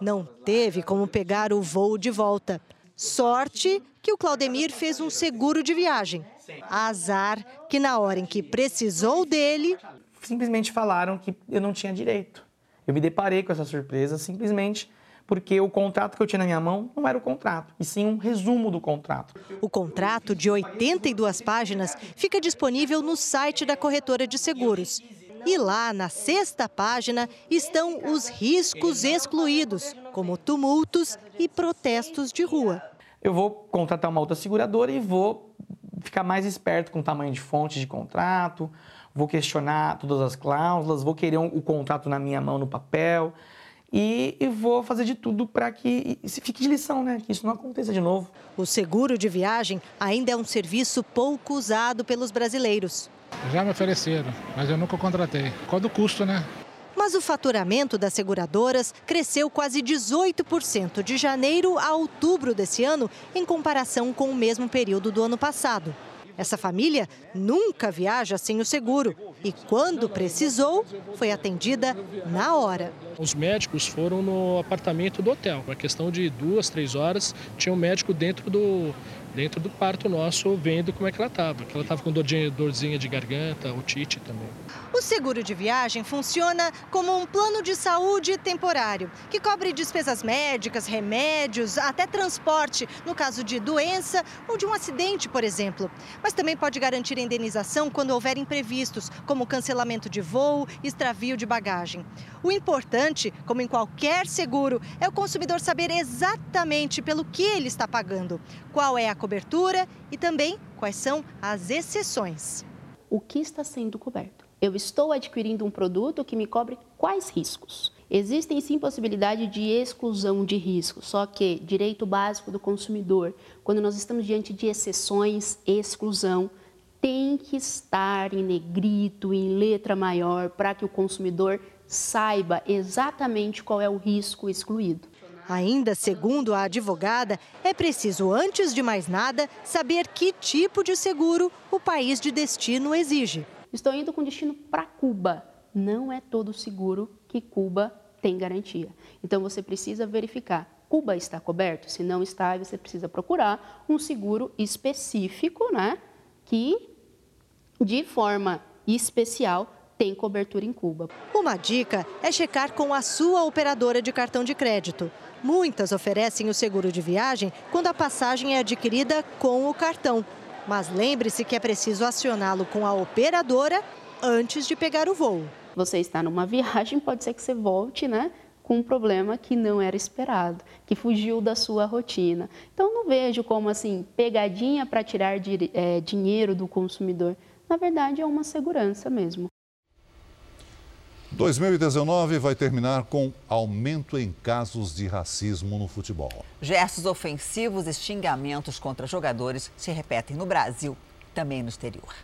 Não teve como pegar o voo de volta. Sorte que o Claudemir fez um seguro de viagem. Azar que na hora em que precisou dele, simplesmente falaram que eu não tinha direito. Eu me deparei com essa surpresa simplesmente porque o contrato que eu tinha na minha mão não era o contrato, e sim um resumo do contrato. O contrato, de 82 páginas, fica disponível no site da corretora de seguros. E lá, na sexta página, estão os riscos excluídos, como tumultos e protestos de rua. Eu vou contratar uma outra seguradora e vou ficar mais esperto com o tamanho de fonte de contrato, vou questionar todas as cláusulas, vou querer o contrato na minha mão no papel e, e vou fazer de tudo para que se fique de lição, né? Que isso não aconteça de novo. O seguro de viagem ainda é um serviço pouco usado pelos brasileiros. Já me ofereceram, mas eu nunca contratei. Causa do custo, né? Mas o faturamento das seguradoras cresceu quase 18% de janeiro a outubro desse ano, em comparação com o mesmo período do ano passado. Essa família nunca viaja sem o seguro e, quando precisou, foi atendida na hora. Os médicos foram no apartamento do hotel. Uma questão de duas, três horas, tinha um médico dentro do, dentro do parto nosso vendo como é que ela estava. Ela estava com dorzinha de garganta, otite também. O seguro de viagem funciona como um plano de saúde temporário, que cobre despesas médicas, remédios, até transporte, no caso de doença ou de um acidente, por exemplo. Mas também pode garantir indenização quando houver imprevistos, como cancelamento de voo, extravio de bagagem. O importante, como em qualquer seguro, é o consumidor saber exatamente pelo que ele está pagando, qual é a cobertura e também quais são as exceções. O que está sendo coberto? Eu estou adquirindo um produto que me cobre quais riscos? Existem sim possibilidade de exclusão de riscos, só que direito básico do consumidor, quando nós estamos diante de exceções, exclusão, tem que estar em negrito, em letra maior, para que o consumidor saiba exatamente qual é o risco excluído. Ainda segundo a advogada, é preciso, antes de mais nada, saber que tipo de seguro o país de destino exige. Estou indo com destino para Cuba. Não é todo seguro que Cuba tem garantia. Então você precisa verificar. Cuba está coberto? Se não está, você precisa procurar um seguro específico, né? Que de forma especial tem cobertura em Cuba. Uma dica é checar com a sua operadora de cartão de crédito. Muitas oferecem o seguro de viagem quando a passagem é adquirida com o cartão. Mas lembre-se que é preciso acioná-lo com a operadora antes de pegar o voo. Você está numa viagem, pode ser que você volte, né? Com um problema que não era esperado, que fugiu da sua rotina. Então, não vejo como assim, pegadinha para tirar é, dinheiro do consumidor. Na verdade, é uma segurança mesmo. 2019 vai terminar com aumento em casos de racismo no futebol. Gestos ofensivos e xingamentos contra jogadores se repetem no Brasil e também no exterior.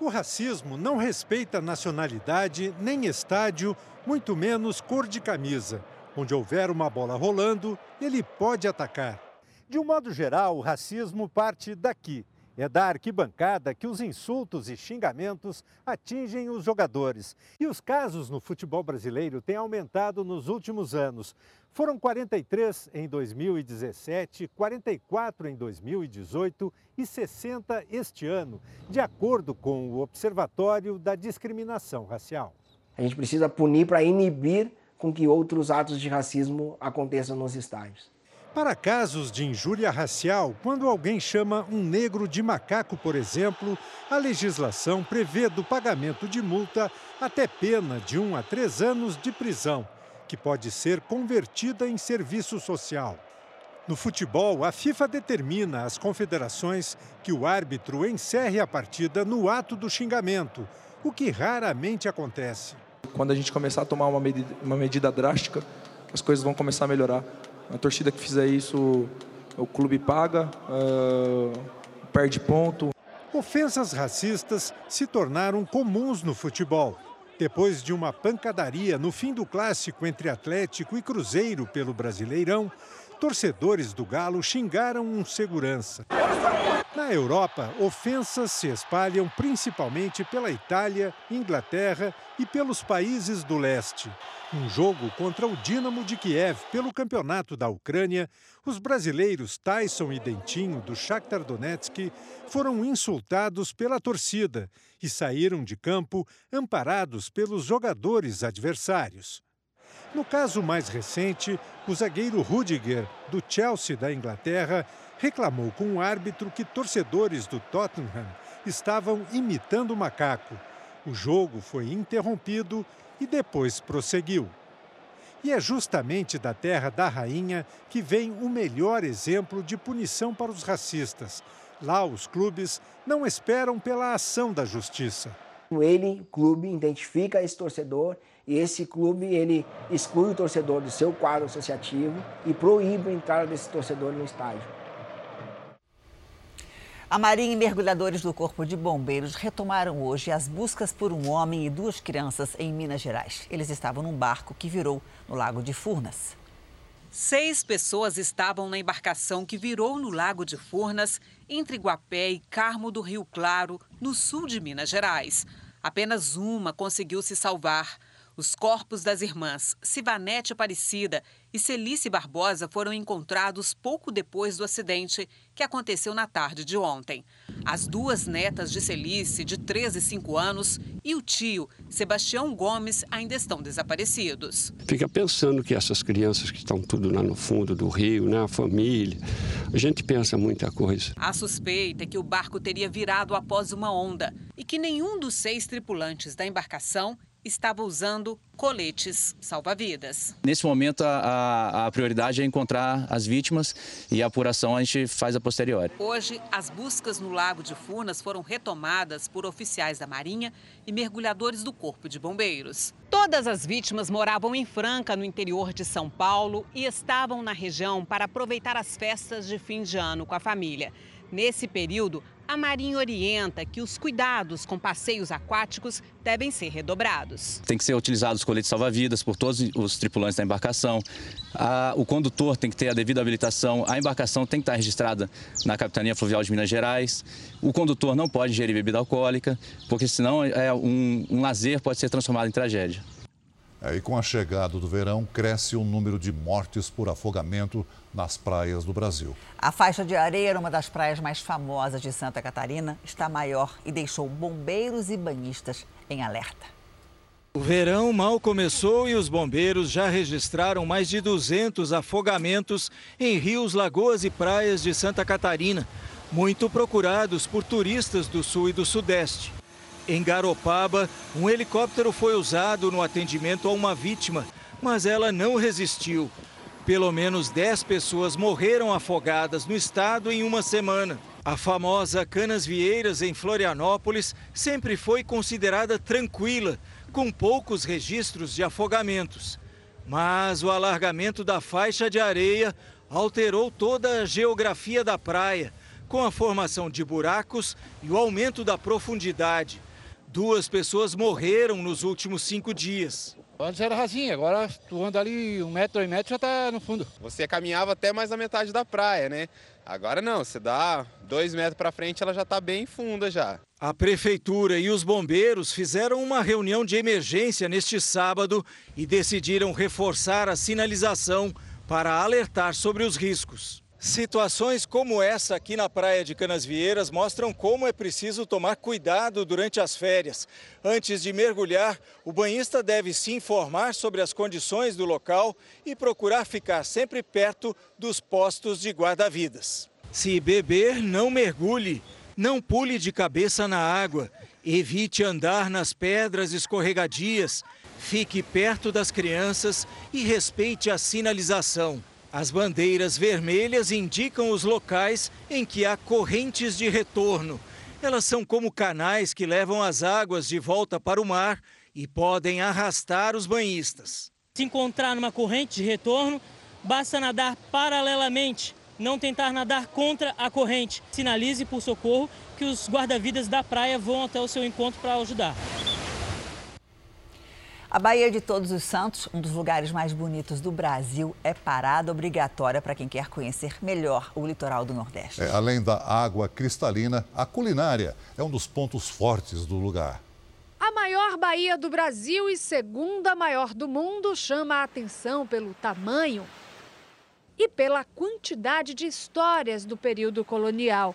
O racismo não respeita nacionalidade, nem estádio, muito menos cor de camisa. Onde houver uma bola rolando, ele pode atacar. De um modo geral, o racismo parte daqui é da arquibancada que os insultos e xingamentos atingem os jogadores. E os casos no futebol brasileiro têm aumentado nos últimos anos. Foram 43 em 2017, 44 em 2018 e 60 este ano, de acordo com o Observatório da Discriminação Racial. A gente precisa punir para inibir com que outros atos de racismo aconteçam nos estádios. Para casos de injúria racial, quando alguém chama um negro de macaco, por exemplo, a legislação prevê do pagamento de multa até pena de um a três anos de prisão, que pode ser convertida em serviço social. No futebol, a FIFA determina às confederações que o árbitro encerre a partida no ato do xingamento, o que raramente acontece. Quando a gente começar a tomar uma medida, uma medida drástica, as coisas vão começar a melhorar. A torcida que fizer isso, o clube paga, uh, perde ponto. Ofensas racistas se tornaram comuns no futebol. Depois de uma pancadaria no fim do clássico entre Atlético e Cruzeiro pelo Brasileirão, torcedores do Galo xingaram um segurança. Na Europa, ofensas se espalham principalmente pela Itália, Inglaterra e pelos países do leste. Um jogo contra o Dinamo de Kiev pelo campeonato da Ucrânia, os brasileiros Tyson e Dentinho do Shakhtar Donetsk foram insultados pela torcida e saíram de campo amparados pelos jogadores adversários. No caso mais recente, o zagueiro Rudiger, do Chelsea da Inglaterra, reclamou com o árbitro que torcedores do Tottenham estavam imitando o macaco. O jogo foi interrompido e depois prosseguiu. E é justamente da terra da rainha que vem o melhor exemplo de punição para os racistas. Lá, os clubes não esperam pela ação da justiça. Ele, clube, identifica esse torcedor e esse clube ele exclui o torcedor do seu quadro associativo e proíbe a entrada desse torcedor no estádio. A Marinha e mergulhadores do Corpo de Bombeiros retomaram hoje as buscas por um homem e duas crianças em Minas Gerais. Eles estavam num barco que virou no Lago de Furnas. Seis pessoas estavam na embarcação que virou no Lago de Furnas, entre Guapé e Carmo do Rio Claro, no sul de Minas Gerais. Apenas uma conseguiu se salvar. Os corpos das irmãs Sivanete Aparecida e Celice Barbosa foram encontrados pouco depois do acidente que aconteceu na tarde de ontem. As duas netas de Celice, de 13 e 5 anos, e o tio, Sebastião Gomes, ainda estão desaparecidos. Fica pensando que essas crianças que estão tudo lá no fundo do rio, né, a família, a gente pensa muita coisa. A suspeita é que o barco teria virado após uma onda e que nenhum dos seis tripulantes da embarcação estava usando coletes salva-vidas. Nesse momento, a, a, prioridade é encontrar as vítimas e a apuração a gente faz a posteriori. Hoje, as buscas no Lago de Furnas foram retomadas por oficiais da Marinha e mergulhadores do Corpo de Bombeiros. Todas as vítimas moravam em Franca, no interior de São Paulo, e estavam na região para aproveitar as festas de fim de ano com a família. Nesse período, a Marinha orienta que os cuidados com passeios aquáticos devem ser redobrados. Tem que ser utilizados coletes salva-vidas por todos os tripulantes da embarcação. A, o condutor tem que ter a devida habilitação. A embarcação tem que estar registrada na Capitania Fluvial de Minas Gerais. O condutor não pode ingerir bebida alcoólica, porque senão é um, um lazer pode ser transformado em tragédia. E com a chegada do verão, cresce o número de mortes por afogamento nas praias do Brasil. A faixa de areia, uma das praias mais famosas de Santa Catarina, está maior e deixou bombeiros e banhistas em alerta. O verão mal começou e os bombeiros já registraram mais de 200 afogamentos em rios, lagoas e praias de Santa Catarina, muito procurados por turistas do sul e do sudeste. Em Garopaba, um helicóptero foi usado no atendimento a uma vítima, mas ela não resistiu. Pelo menos 10 pessoas morreram afogadas no estado em uma semana. A famosa Canas Vieiras, em Florianópolis, sempre foi considerada tranquila, com poucos registros de afogamentos. Mas o alargamento da faixa de areia alterou toda a geografia da praia, com a formação de buracos e o aumento da profundidade. Duas pessoas morreram nos últimos cinco dias. Antes era rasinha, agora tu anda ali um metro, dois metros, já está no fundo. Você caminhava até mais a metade da praia, né? Agora não, você dá dois metros para frente, ela já está bem funda já. A prefeitura e os bombeiros fizeram uma reunião de emergência neste sábado e decidiram reforçar a sinalização para alertar sobre os riscos. Situações como essa aqui na praia de Canasvieiras mostram como é preciso tomar cuidado durante as férias. Antes de mergulhar, o banhista deve se informar sobre as condições do local e procurar ficar sempre perto dos postos de guarda-vidas. Se beber, não mergulhe. Não pule de cabeça na água. Evite andar nas pedras escorregadias. Fique perto das crianças e respeite a sinalização. As bandeiras vermelhas indicam os locais em que há correntes de retorno. Elas são como canais que levam as águas de volta para o mar e podem arrastar os banhistas. Se encontrar numa corrente de retorno, basta nadar paralelamente, não tentar nadar contra a corrente. Sinalize por socorro que os guarda-vidas da praia vão até o seu encontro para ajudar. A Baía de Todos os Santos, um dos lugares mais bonitos do Brasil, é parada obrigatória para quem quer conhecer melhor o litoral do Nordeste. É, além da água cristalina, a culinária é um dos pontos fortes do lugar. A maior baía do Brasil e segunda maior do mundo chama a atenção pelo tamanho e pela quantidade de histórias do período colonial.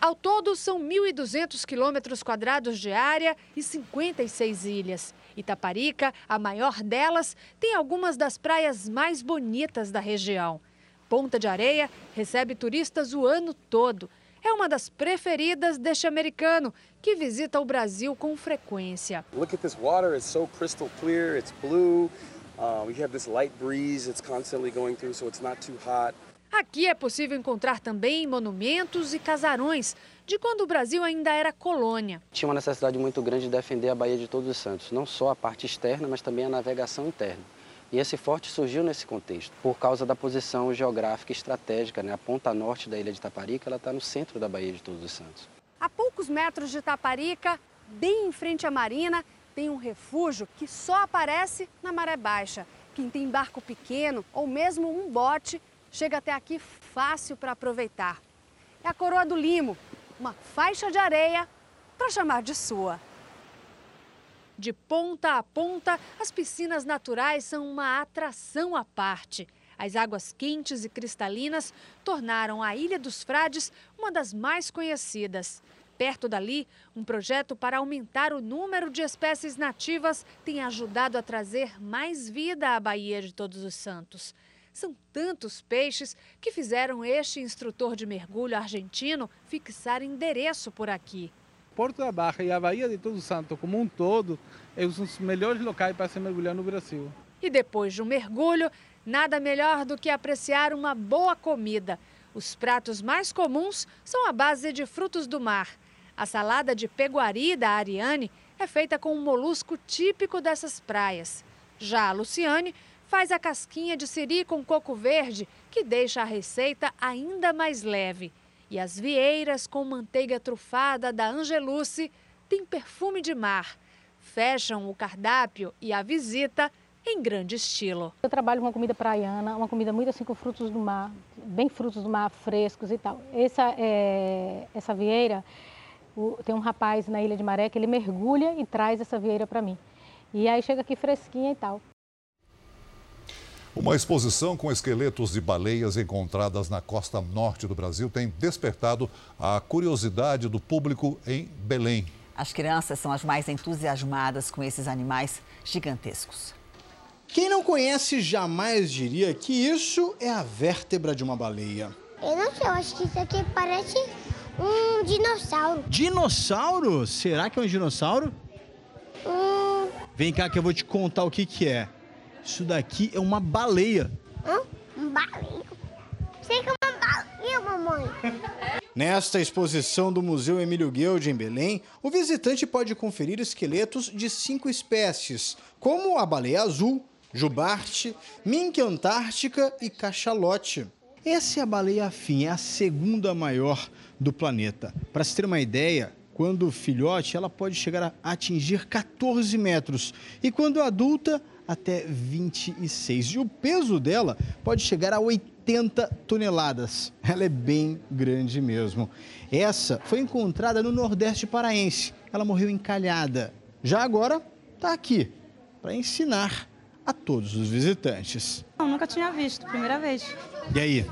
Ao todo, são 1.200 quilômetros quadrados de área e 56 ilhas. Itaparica, a maior delas, tem algumas das praias mais bonitas da região. Ponta de Areia recebe turistas o ano todo. É uma das preferidas deste americano, que visita o Brasil com frequência. Look at this water, it's so crystal clear, it's blue. Uh, we have this light breeze it's constantly going through, so it's not too hot. Aqui é possível encontrar também monumentos e casarões de quando o Brasil ainda era colônia. Tinha uma necessidade muito grande de defender a Baía de Todos os Santos, não só a parte externa, mas também a navegação interna. E esse forte surgiu nesse contexto, por causa da posição geográfica e estratégica. Né? A ponta norte da ilha de Taparica está no centro da Baía de Todos os Santos. A poucos metros de Taparica, bem em frente à marina, tem um refúgio que só aparece na maré baixa. Quem tem barco pequeno ou mesmo um bote chega até aqui fácil para aproveitar. É a Coroa do Limo, uma faixa de areia para chamar de sua. De ponta a ponta, as piscinas naturais são uma atração à parte. As águas quentes e cristalinas tornaram a Ilha dos Frades uma das mais conhecidas. Perto dali, um projeto para aumentar o número de espécies nativas tem ajudado a trazer mais vida à Baía de Todos os Santos. São tantos peixes que fizeram este instrutor de mergulho argentino fixar endereço por aqui. Porto da Barra e a Baía de Todos Santos como um todo é um dos melhores locais para se mergulhar no Brasil. E depois de um mergulho, nada melhor do que apreciar uma boa comida. Os pratos mais comuns são a base de frutos do mar. A salada de peguari da Ariane é feita com um molusco típico dessas praias. Já a Luciane faz a casquinha de siri com coco verde, que deixa a receita ainda mais leve. E as vieiras com manteiga trufada da Angeluce têm perfume de mar. Fecham o cardápio e a visita em grande estilo. Eu trabalho com uma comida praiana, uma comida muito assim com frutos do mar, bem frutos do mar frescos e tal. Essa, é, essa vieira, o, tem um rapaz na Ilha de Maré que ele mergulha e traz essa vieira para mim. E aí chega aqui fresquinha e tal. Uma exposição com esqueletos de baleias encontradas na costa norte do Brasil tem despertado a curiosidade do público em Belém. As crianças são as mais entusiasmadas com esses animais gigantescos. Quem não conhece jamais diria que isso é a vértebra de uma baleia. Eu não sei, eu acho que isso aqui parece um dinossauro. Dinossauro? Será que é um dinossauro? Hum... Vem cá que eu vou te contar o que, que é. Isso daqui é uma baleia. Hã? Um baleia? Sei que é uma baleia, mamãe. Nesta exposição do Museu Emílio Guild, em Belém, o visitante pode conferir esqueletos de cinco espécies, como a baleia azul, jubarte, mink antártica e cachalote. Essa é a baleia afim, é a segunda maior do planeta. Para se ter uma ideia, quando filhote, ela pode chegar a atingir 14 metros e quando adulta, até 26. E o peso dela pode chegar a 80 toneladas. Ela é bem grande mesmo. Essa foi encontrada no Nordeste paraense. Ela morreu encalhada. Já agora está aqui para ensinar a todos os visitantes. Eu nunca tinha visto, primeira vez. E aí?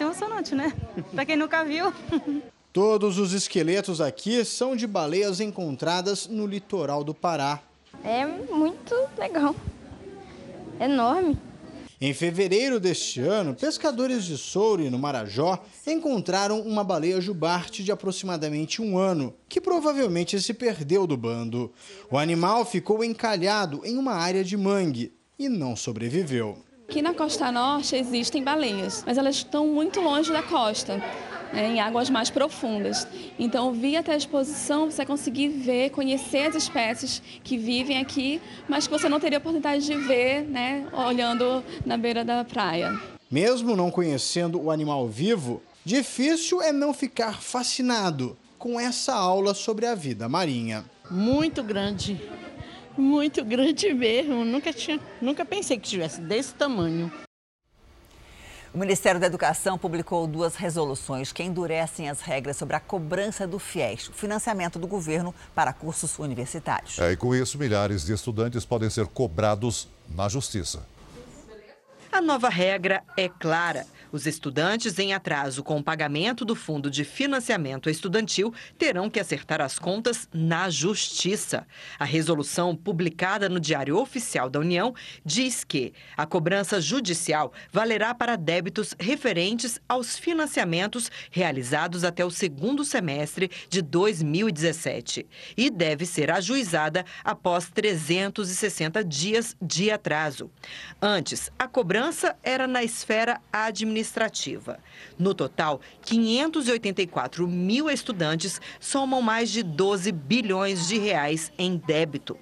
Emocionante, né? para quem nunca viu. Todos os esqueletos aqui são de baleias encontradas no litoral do Pará. É muito legal. Enorme. Em fevereiro deste ano, pescadores de Soure, no Marajó, encontraram uma baleia jubarte de aproximadamente um ano, que provavelmente se perdeu do bando. O animal ficou encalhado em uma área de mangue e não sobreviveu. Aqui na costa norte existem baleias, mas elas estão muito longe da costa né, em águas mais profundas. Então, via até a exposição, você vai conseguir ver, conhecer as espécies que vivem aqui, mas que você não teria oportunidade de ver né, olhando na beira da praia. Mesmo não conhecendo o animal vivo, difícil é não ficar fascinado com essa aula sobre a vida marinha. Muito grande, Muito grande mesmo. Nunca, tinha, nunca pensei que tivesse desse tamanho. O Ministério da Educação publicou duas resoluções que endurecem as regras sobre a cobrança do FIES, o financiamento do governo para cursos universitários. É, e com isso, milhares de estudantes podem ser cobrados na justiça. A nova regra é clara. Os estudantes em atraso com o pagamento do Fundo de Financiamento Estudantil terão que acertar as contas na Justiça. A resolução, publicada no Diário Oficial da União, diz que a cobrança judicial valerá para débitos referentes aos financiamentos realizados até o segundo semestre de 2017 e deve ser ajuizada após 360 dias de atraso. Antes, a cobrança era na esfera administrativa. No total, 584 mil estudantes somam mais de 12 bilhões de reais em débito.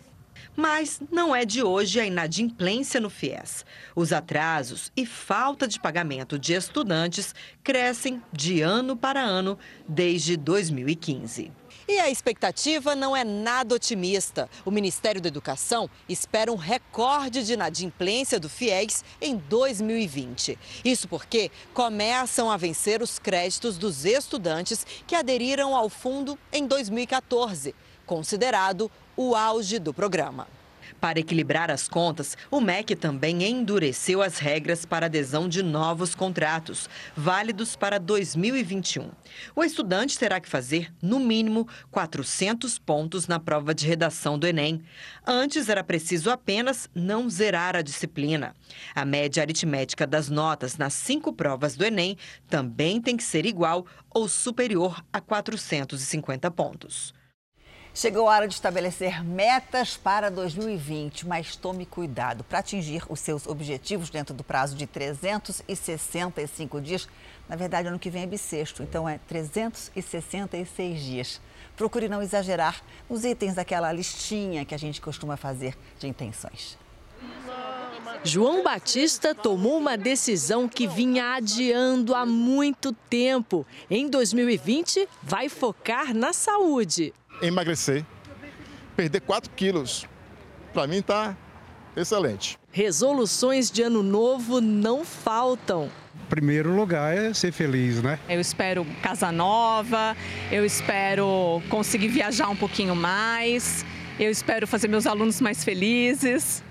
Mas não é de hoje a inadimplência no FIES. Os atrasos e falta de pagamento de estudantes crescem de ano para ano desde 2015. E a expectativa não é nada otimista. O Ministério da Educação espera um recorde de inadimplência do FIES em 2020. Isso porque começam a vencer os créditos dos estudantes que aderiram ao fundo em 2014, considerado o auge do programa. Para equilibrar as contas, o MEC também endureceu as regras para adesão de novos contratos, válidos para 2021. O estudante terá que fazer, no mínimo, 400 pontos na prova de redação do Enem. Antes era preciso apenas não zerar a disciplina. A média aritmética das notas nas cinco provas do Enem também tem que ser igual ou superior a 450 pontos. Chegou a hora de estabelecer metas para 2020, mas tome cuidado para atingir os seus objetivos dentro do prazo de 365 dias. Na verdade, ano que vem é bissexto, então é 366 dias. Procure não exagerar nos itens daquela listinha que a gente costuma fazer de intenções. João Batista tomou uma decisão que vinha adiando há muito tempo. Em 2020, vai focar na saúde emagrecer, perder 4 quilos. Para mim está excelente. Resoluções de ano novo não faltam. Primeiro lugar é ser feliz, né? Eu espero casa nova, eu espero conseguir viajar um pouquinho mais, eu espero fazer meus alunos mais felizes.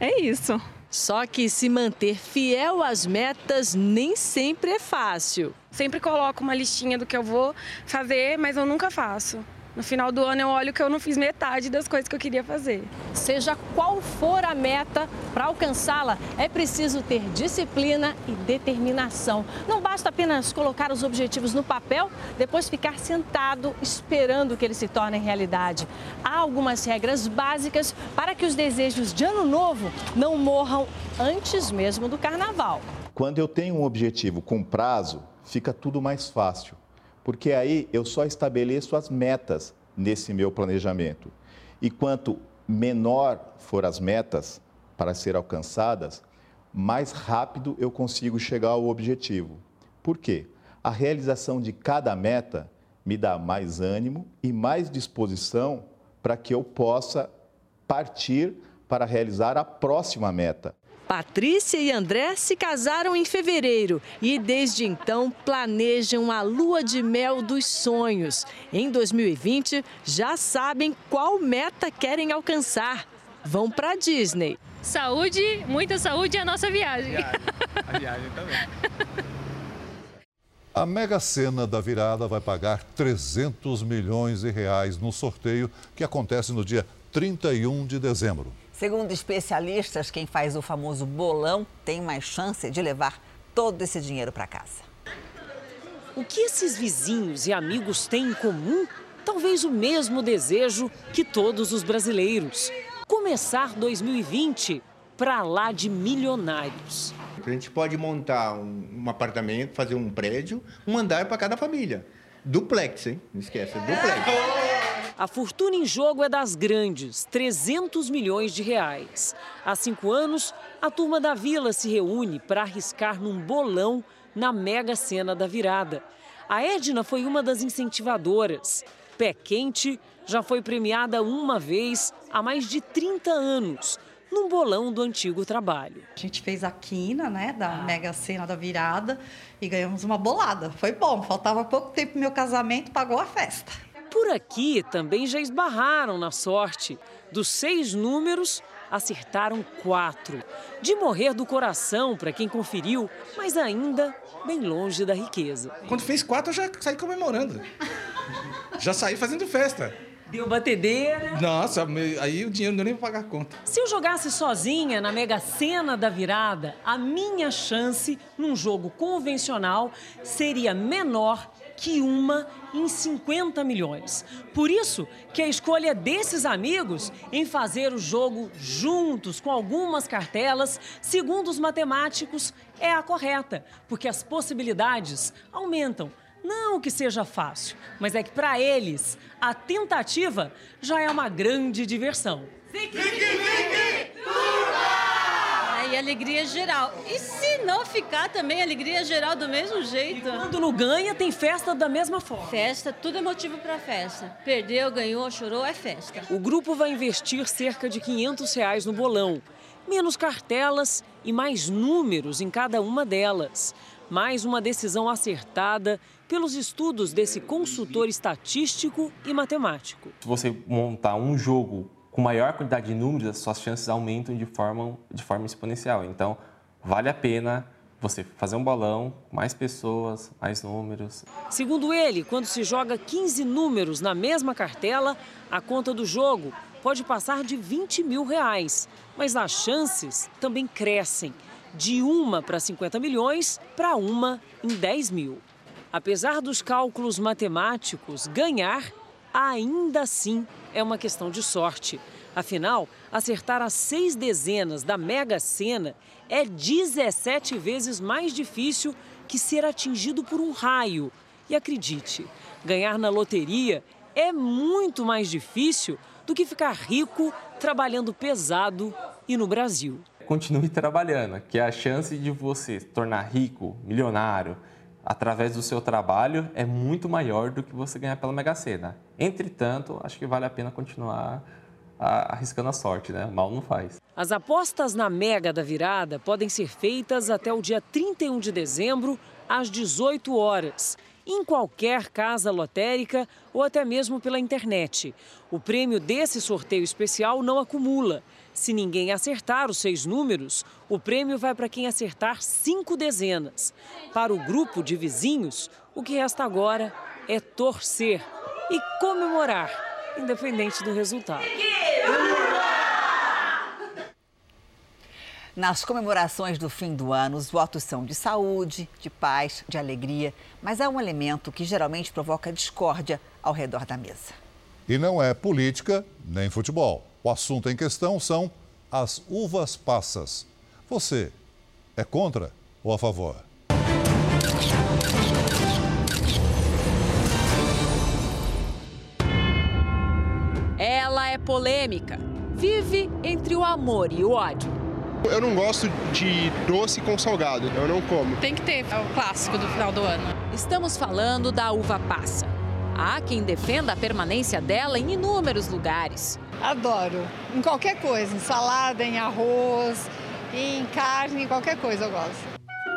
É isso. Só que se manter fiel às metas nem sempre é fácil. Sempre coloco uma listinha do que eu vou fazer, mas eu nunca faço. No final do ano eu olho que eu não fiz metade das coisas que eu queria fazer. Seja qual for a meta, para alcançá-la é preciso ter disciplina e determinação. Não basta apenas colocar os objetivos no papel, depois ficar sentado esperando que eles se tornem realidade. Há algumas regras básicas para que os desejos de ano novo não morram antes mesmo do carnaval. Quando eu tenho um objetivo com prazo, fica tudo mais fácil porque aí eu só estabeleço as metas nesse meu planejamento. E quanto menor for as metas para ser alcançadas, mais rápido eu consigo chegar ao objetivo. Por quê? A realização de cada meta me dá mais ânimo e mais disposição para que eu possa partir para realizar a próxima meta. Patrícia e André se casaram em fevereiro e desde então planejam a lua de mel dos sonhos. Em 2020 já sabem qual meta querem alcançar. Vão para a Disney. Saúde, muita saúde e a nossa viagem. viagem. A viagem também. A Mega Sena da Virada vai pagar 300 milhões de reais no sorteio que acontece no dia 31 de dezembro. Segundo especialistas, quem faz o famoso bolão tem mais chance de levar todo esse dinheiro para casa. O que esses vizinhos e amigos têm em comum? Talvez o mesmo desejo que todos os brasileiros: começar 2020 para lá de milionários. A gente pode montar um, um apartamento, fazer um prédio, um andar para cada família. Duplex, hein? Não esqueça, duplex. A fortuna em jogo é das grandes, 300 milhões de reais. Há cinco anos, a turma da vila se reúne para arriscar num bolão na mega cena da virada. A Edna foi uma das incentivadoras. Pé quente, já foi premiada uma vez há mais de 30 anos, num bolão do antigo trabalho. A gente fez a quina, né, da Mega Sena da virada e ganhamos uma bolada. Foi bom, faltava pouco tempo pro meu casamento, pagou a festa. Por aqui também já esbarraram na sorte. Dos seis números, acertaram quatro. De morrer do coração para quem conferiu, mas ainda bem longe da riqueza. Quando fez quatro, eu já saí comemorando. Já saí fazendo festa. Deu batedeira. Nossa, aí o dinheiro não deu nem pra pagar a conta. Se eu jogasse sozinha na Mega Sena da virada, a minha chance num jogo convencional seria menor que uma em 50 milhões. Por isso que a escolha desses amigos em fazer o jogo juntos com algumas cartelas, segundo os matemáticos, é a correta, porque as possibilidades aumentam. Não que seja fácil, mas é que para eles a tentativa já é uma grande diversão. Fique, fique, fique, alegria geral. E se não ficar também alegria geral do mesmo jeito? E quando não ganha, tem festa da mesma forma. Festa, tudo é motivo para festa. Perdeu, ganhou, chorou, é festa. O grupo vai investir cerca de 500 reais no bolão. Menos cartelas e mais números em cada uma delas. Mais uma decisão acertada pelos estudos desse consultor estatístico e matemático. Se você montar um jogo com maior quantidade de números, as suas chances aumentam de forma, de forma exponencial. Então, vale a pena você fazer um balão, mais pessoas, mais números. Segundo ele, quando se joga 15 números na mesma cartela, a conta do jogo pode passar de 20 mil reais. Mas as chances também crescem, de uma para 50 milhões para uma em 10 mil. Apesar dos cálculos matemáticos, ganhar ainda assim é uma questão de sorte. Afinal, acertar as seis dezenas da Mega Sena é 17 vezes mais difícil que ser atingido por um raio. E acredite, ganhar na loteria é muito mais difícil do que ficar rico trabalhando pesado e no Brasil. Continue trabalhando, que a chance de você se tornar rico, milionário, através do seu trabalho é muito maior do que você ganhar pela Mega Sena. Entretanto, acho que vale a pena continuar arriscando a sorte, né? Mal não faz. As apostas na Mega da Virada podem ser feitas até o dia 31 de dezembro, às 18 horas, em qualquer casa lotérica ou até mesmo pela internet. O prêmio desse sorteio especial não acumula. Se ninguém acertar os seis números, o prêmio vai para quem acertar cinco dezenas. Para o grupo de vizinhos, o que resta agora é torcer e comemorar, independente do resultado. Nas comemorações do fim do ano, os votos são de saúde, de paz, de alegria, mas há um elemento que geralmente provoca discórdia ao redor da mesa. E não é política nem futebol. O assunto em questão são as uvas passas. Você é contra ou a favor? Ela é polêmica. Vive entre o amor e o ódio. Eu não gosto de doce com salgado, eu não como. Tem que ter, é o clássico do final do ano. Estamos falando da uva passa. Há quem defenda a permanência dela em inúmeros lugares. Adoro. Em qualquer coisa, em salada, em arroz, em carne, em qualquer coisa eu gosto.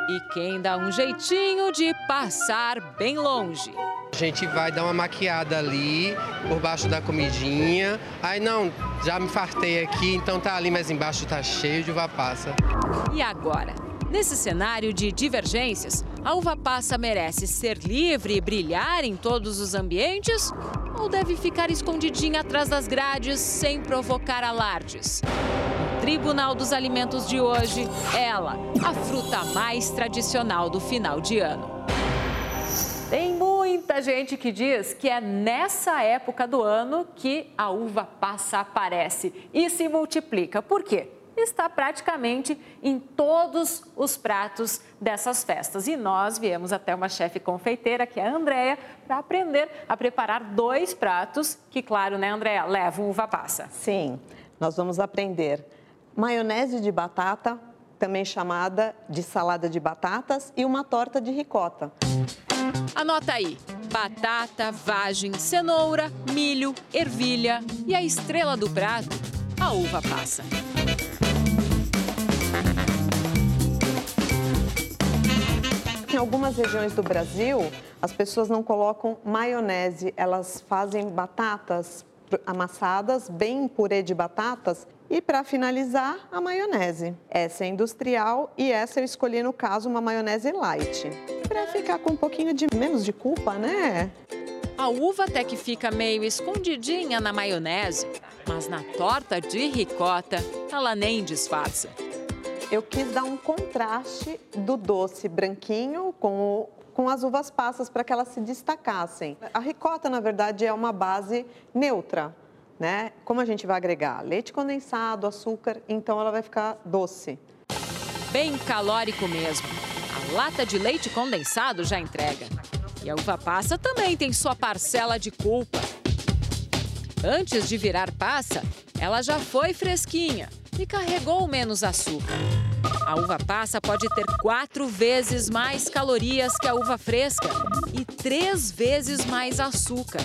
E quem dá um jeitinho de passar bem longe. A gente vai dar uma maquiada ali, por baixo da comidinha. Aí não, já me fartei aqui, então tá ali, mas embaixo tá cheio de uva passa. E agora? Nesse cenário de divergências, a uva passa merece ser livre e brilhar em todos os ambientes? Ou deve ficar escondidinha atrás das grades sem provocar alardes? Tribunal dos Alimentos de hoje, ela, a fruta mais tradicional do final de ano. Tem muita gente que diz que é nessa época do ano que a uva passa aparece e se multiplica. Por quê? Está praticamente em todos os pratos dessas festas. E nós viemos até uma chefe confeiteira, que é a Andréia, para aprender a preparar dois pratos que, claro, né, Andréia, levam uva passa. Sim, nós vamos aprender maionese de batata, também chamada de salada de batatas, e uma torta de ricota. Anota aí: batata, vagem, cenoura, milho, ervilha e a estrela do prato, a uva passa. Em algumas regiões do Brasil, as pessoas não colocam maionese, elas fazem batatas amassadas, bem purê de batatas, e para finalizar, a maionese. Essa é industrial e essa eu escolhi no caso uma maionese light, para ficar com um pouquinho de menos de culpa, né? A uva até que fica meio escondidinha na maionese, mas na torta de ricota, ela nem disfarça eu quis dar um contraste do doce branquinho com o com as uvas passas para que elas se destacassem. A ricota, na verdade, é uma base neutra, né? Como a gente vai agregar leite condensado, açúcar, então ela vai ficar doce. Bem calórico mesmo. A lata de leite condensado já entrega. E a uva passa também tem sua parcela de culpa. Antes de virar passa, ela já foi fresquinha e carregou menos açúcar. A uva passa pode ter quatro vezes mais calorias que a uva fresca e três vezes mais açúcar.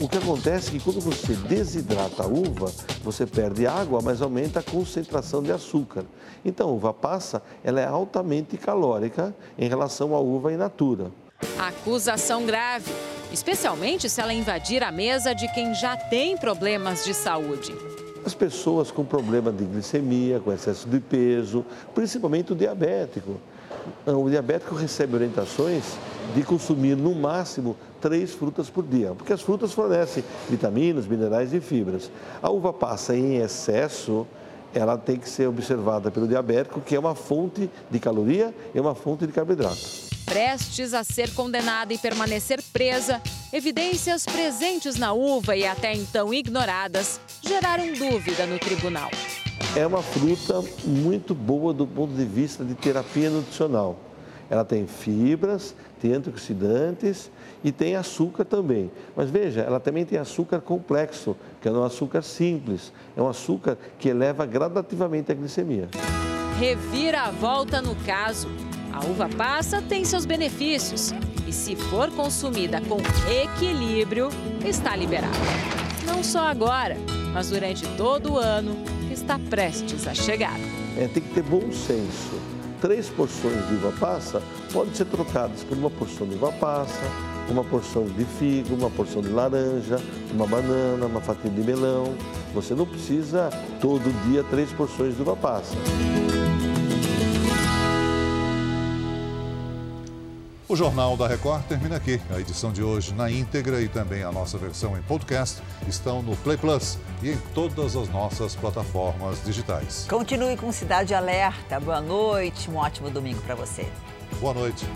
O que acontece é que quando você desidrata a uva, você perde água, mas aumenta a concentração de açúcar. Então, a uva passa ela é altamente calórica em relação à uva in natura. Acusação grave, especialmente se ela invadir a mesa de quem já tem problemas de saúde. As pessoas com problema de glicemia, com excesso de peso, principalmente o diabético. O diabético recebe orientações de consumir no máximo três frutas por dia, porque as frutas fornecem vitaminas, minerais e fibras. A uva passa em excesso, ela tem que ser observada pelo diabético, que é uma fonte de caloria e uma fonte de carboidrato prestes a ser condenada e permanecer presa, evidências presentes na uva e até então ignoradas geraram dúvida no tribunal. É uma fruta muito boa do ponto de vista de terapia nutricional. Ela tem fibras, tem antioxidantes e tem açúcar também. Mas veja, ela também tem açúcar complexo, que é um açúcar simples. É um açúcar que eleva gradativamente a glicemia. Revira a volta no caso. A uva passa tem seus benefícios e, se for consumida com equilíbrio, está liberada. Não só agora, mas durante todo o ano que está prestes a chegar. É, tem que ter bom senso. Três porções de uva passa podem ser trocadas por uma porção de uva passa, uma porção de figo, uma porção de laranja, uma banana, uma fatia de melão. Você não precisa todo dia três porções de uva passa. O Jornal da Record termina aqui. A edição de hoje na íntegra e também a nossa versão em podcast estão no Play Plus e em todas as nossas plataformas digitais. Continue com Cidade Alerta. Boa noite, um ótimo domingo para você. Boa noite.